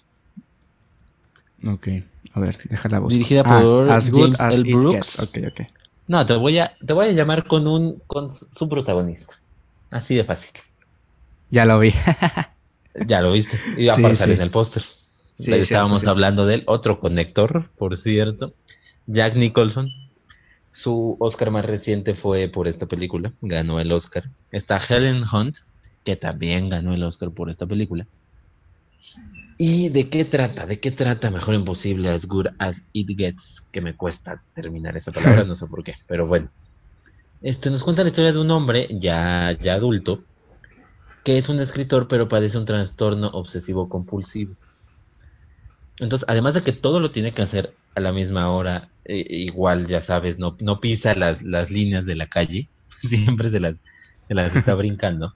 Ok, a ver, déjala buscar. Dirigida Ah, por As Good James As L. It Brooks. Gets. Ok, ok. No, te voy a, te voy a llamar con un, con su protagonista. Así de fácil. Ya lo vi. Ya lo viste. [LAUGHS] Iba Sí, a sí. en el póster. Sí, Estábamos hablando de él. Otro conector, por cierto. Jack Nicholson. Su Oscar más reciente fue por esta película. Ganó el Oscar. Está Helen Hunt, que también ganó el Oscar por esta película. ¿Y de qué trata? ¿De qué trata Mejor Imposible As Good As It Gets? Que me cuesta terminar esa palabra, no sé por qué, pero bueno. Este nos cuenta la historia de un hombre ya, ya adulto que es un escritor pero padece un trastorno obsesivo compulsivo. Entonces, además de que todo lo tiene que hacer a la misma hora, eh, igual ya sabes, no, no pisa las, las líneas de la calle, [LAUGHS] siempre se las, se las está [LAUGHS] brincando.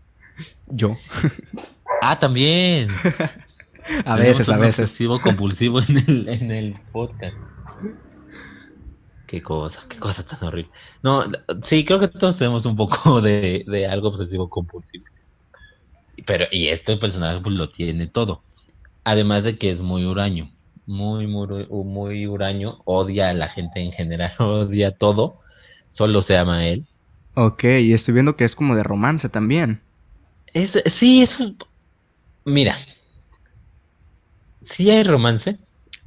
Yo. [LAUGHS] Ah, también. A veces, a veces. Obsesivo compulsivo en el, en el podcast. Qué cosa, qué cosa tan horrible. No, sí, creo que todos tenemos un poco de, de algo obsesivo compulsivo. Pero, y este personaje pues lo tiene todo. Además de que es muy huraño. Muy, muy, muy huraño. Odia a la gente en general. [LAUGHS] Odia todo. Solo se ama a él. Ok, y estoy viendo que es como de romance también. Es, sí, es un... Mira. Sí hay romance.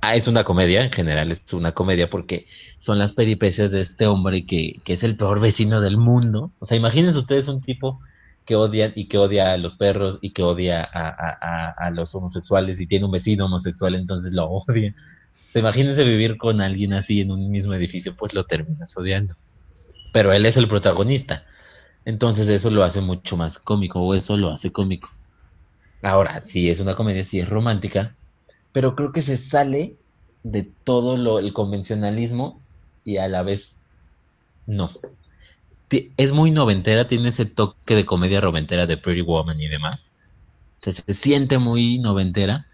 Ah, es una comedia, en general es una comedia porque son las peripecias de este hombre que, que es el peor vecino del mundo. O sea, imagínense ustedes un tipo que odia y que odia a los perros y que odia a, a- a- los homosexuales y tiene un vecino homosexual, entonces lo [LAUGHS] odia. O sea, imagínense vivir con alguien así en un mismo edificio, pues lo terminas odiando. Pero él es el protagonista. Entonces eso lo hace mucho más cómico, o eso lo hace cómico. Ahora, sí es una comedia, sí es romántica, pero creo que se sale de todo lo, el convencionalismo y a la vez no. Es muy noventera, tiene ese toque de comedia noventera de Pretty Woman y demás. Se, se siente muy noventera.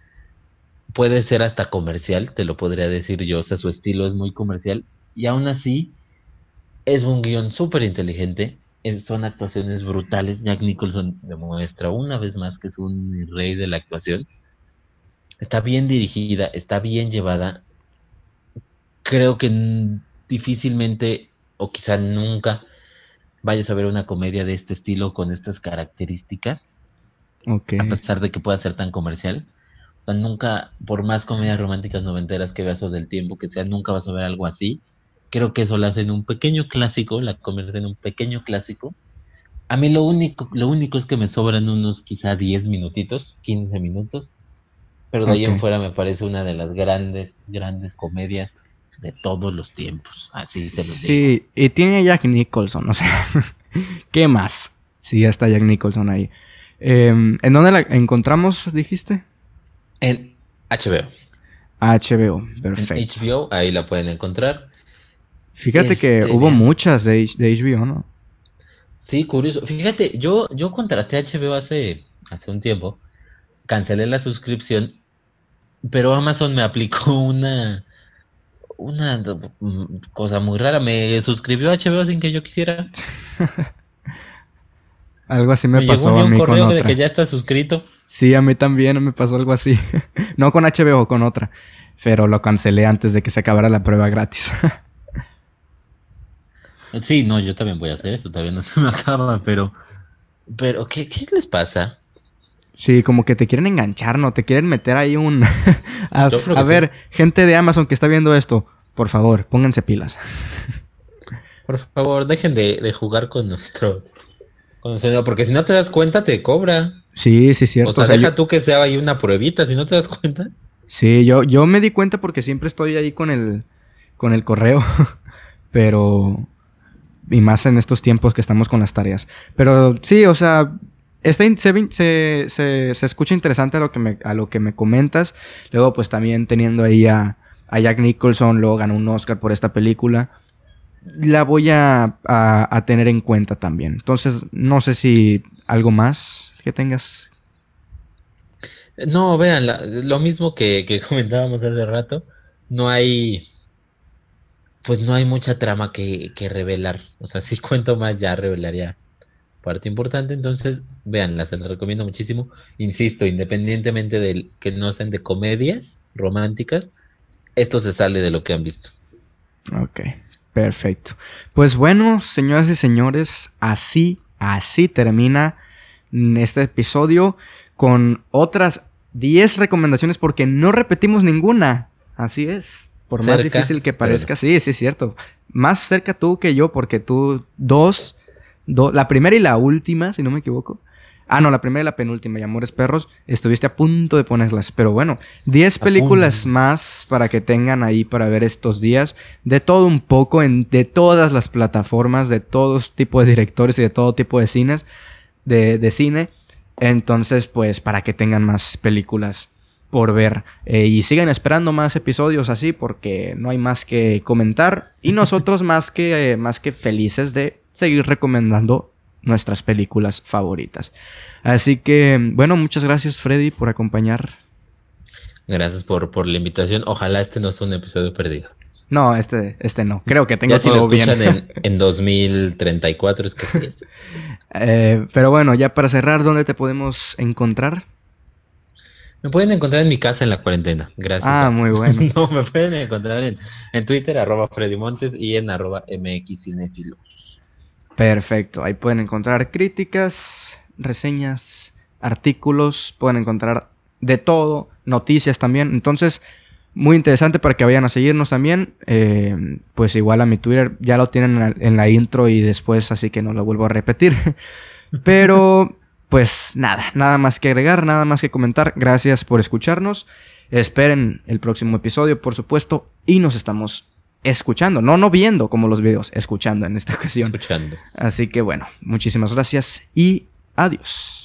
Puede ser hasta comercial, te lo podría decir yo. O sea, su estilo es muy comercial. Y aún así, es un guion súper inteligente. Son actuaciones brutales. Jack Nicholson demuestra una vez más que es un rey de la actuación. Está bien dirigida, está bien llevada. Creo que difícilmente, o quizá nunca, vayas a ver una comedia de este estilo con estas características, Ok. a pesar de que pueda ser tan comercial. O sea, nunca, por más comedias románticas noventeras que veas o del tiempo que sea, nunca vas a ver algo así. Creo que eso la hace en un pequeño clásico, la convierte en un pequeño clásico. A mí lo único, lo único es que me sobran unos quizá 10 minutitos, 15 minutos. Pero de ahí en fuera me parece una de las grandes, grandes comedias de todos los tiempos. Así se los digo. Sí, y tiene a Jack Nicholson, o sea, [LAUGHS] ¿qué más? Sí, ya está Jack Nicholson ahí. Em, ¿En dónde la encontramos, dijiste? En HBO. HBO, En perfecto. HBO, ahí la pueden encontrar. Fíjate que Este, hubo muchas de, de HBO, ¿no? Sí, curioso. Fíjate, yo, yo contraté HBO hace, hace un tiempo, cancelé la suscripción, pero Amazon me aplicó [LAUGHS] una, una cosa muy rara. Me suscribió a HBO sin que yo quisiera. [LAUGHS] Algo así me, Me pasó llegó a un mí con correo de otra. que ya está suscrito. Sí, a mí también me pasó algo así. [LAUGHS] no con HBO, con otra. Pero lo cancelé antes de que se acabara la prueba gratis. [LAUGHS] Sí, no, yo también voy a hacer esto, todavía no se me acaba, pero, pero, ¿qué, qué les pasa? sí, como que te quieren enganchar, ¿no? Te quieren meter ahí un... a sí. ver, gente de Amazon que está viendo esto, por favor, pónganse pilas. [LAUGHS] Por favor, dejen de, de jugar con nuestro, con nuestro- porque si no te das cuenta te cobra. Sí, sí, cierto. O sea, O sea, deja yo- tú que sea ahí una pruebita, si no te das cuenta. Sí, yo, yo me di cuenta porque siempre estoy ahí con el, con el correo, [LAUGHS] pero... Y más en estos tiempos que estamos con las tareas. Pero sí, o sea, Está se, se, escucha interesante a lo, que me, a lo que me comentas. Luego, pues también teniendo ahí a, a Jack Nicholson, luego ganó un Oscar por esta película. La voy a, a, tener en cuenta también. Entonces, no sé si algo más que tengas. No, vean, lo mismo que, [LAUGHS] comentábamos hace rato. No hay pues no hay mucha trama que, que, revelar. O sea, [LAUGHS] si cuento más ya revelaría parte importante. Entonces, véanla, se las recomiendo muchísimo. Insisto, independientemente de que no sean de comedias románticas, esto se sale de lo que han visto. Ok, perfecto. Pues bueno, señoras y señores, así, así termina este episodio con otras 10 recomendaciones porque no repetimos ninguna. Así es. Por más difícil que parezca, sí, sí es cierto. Más cerca tú que yo, porque tú dos la primera y la última, si no me equivoco. Ah, no, la primera y la penúltima, y Amores Perros, estuviste a punto de ponerlas. Pero bueno, 10 películas más para que tengan ahí para ver estos días. De todo un poco, en, de todas las plataformas, de todos tipos de directores y de todo tipo de cines, de, de cine. Entonces, pues, para que tengan más películas por ver. Eh, y sigan esperando más episodios así porque no hay más que comentar. Y nosotros [LAUGHS] más que, más que felices de seguir recomendando nuestras películas favoritas. Así que, bueno, muchas gracias Freddy por acompañar. Gracias por, por la invitación. Ojalá este no sea un episodio perdido. No, este, este no. Creo que tengo todo bien. En, [LAUGHS] en 2034 es que sí eh, pero bueno, ya para cerrar, ¿dónde te podemos encontrar? Me pueden encontrar en mi casa en la cuarentena. Gracias. Ah, muy bueno. [LAUGHS] no, me pueden encontrar en, en Twitter, arroba Freddy Montes y en arroba MX Perfecto, ahí pueden encontrar críticas, reseñas, artículos, pueden encontrar de todo, noticias también. Entonces, muy interesante para que vayan a seguirnos también. Eh, pues igual a mi Twitter ya lo tienen en la intro y después, así que no lo vuelvo a repetir. [LAUGHS] Pero, pues nada, nada más que agregar, nada más que comentar. Gracias por escucharnos. Esperen el próximo episodio, por supuesto, y nos estamos escuchando, no no viendo como los videos, escuchando en esta ocasión. Escuchando. Así que bueno, muchísimas gracias y adiós.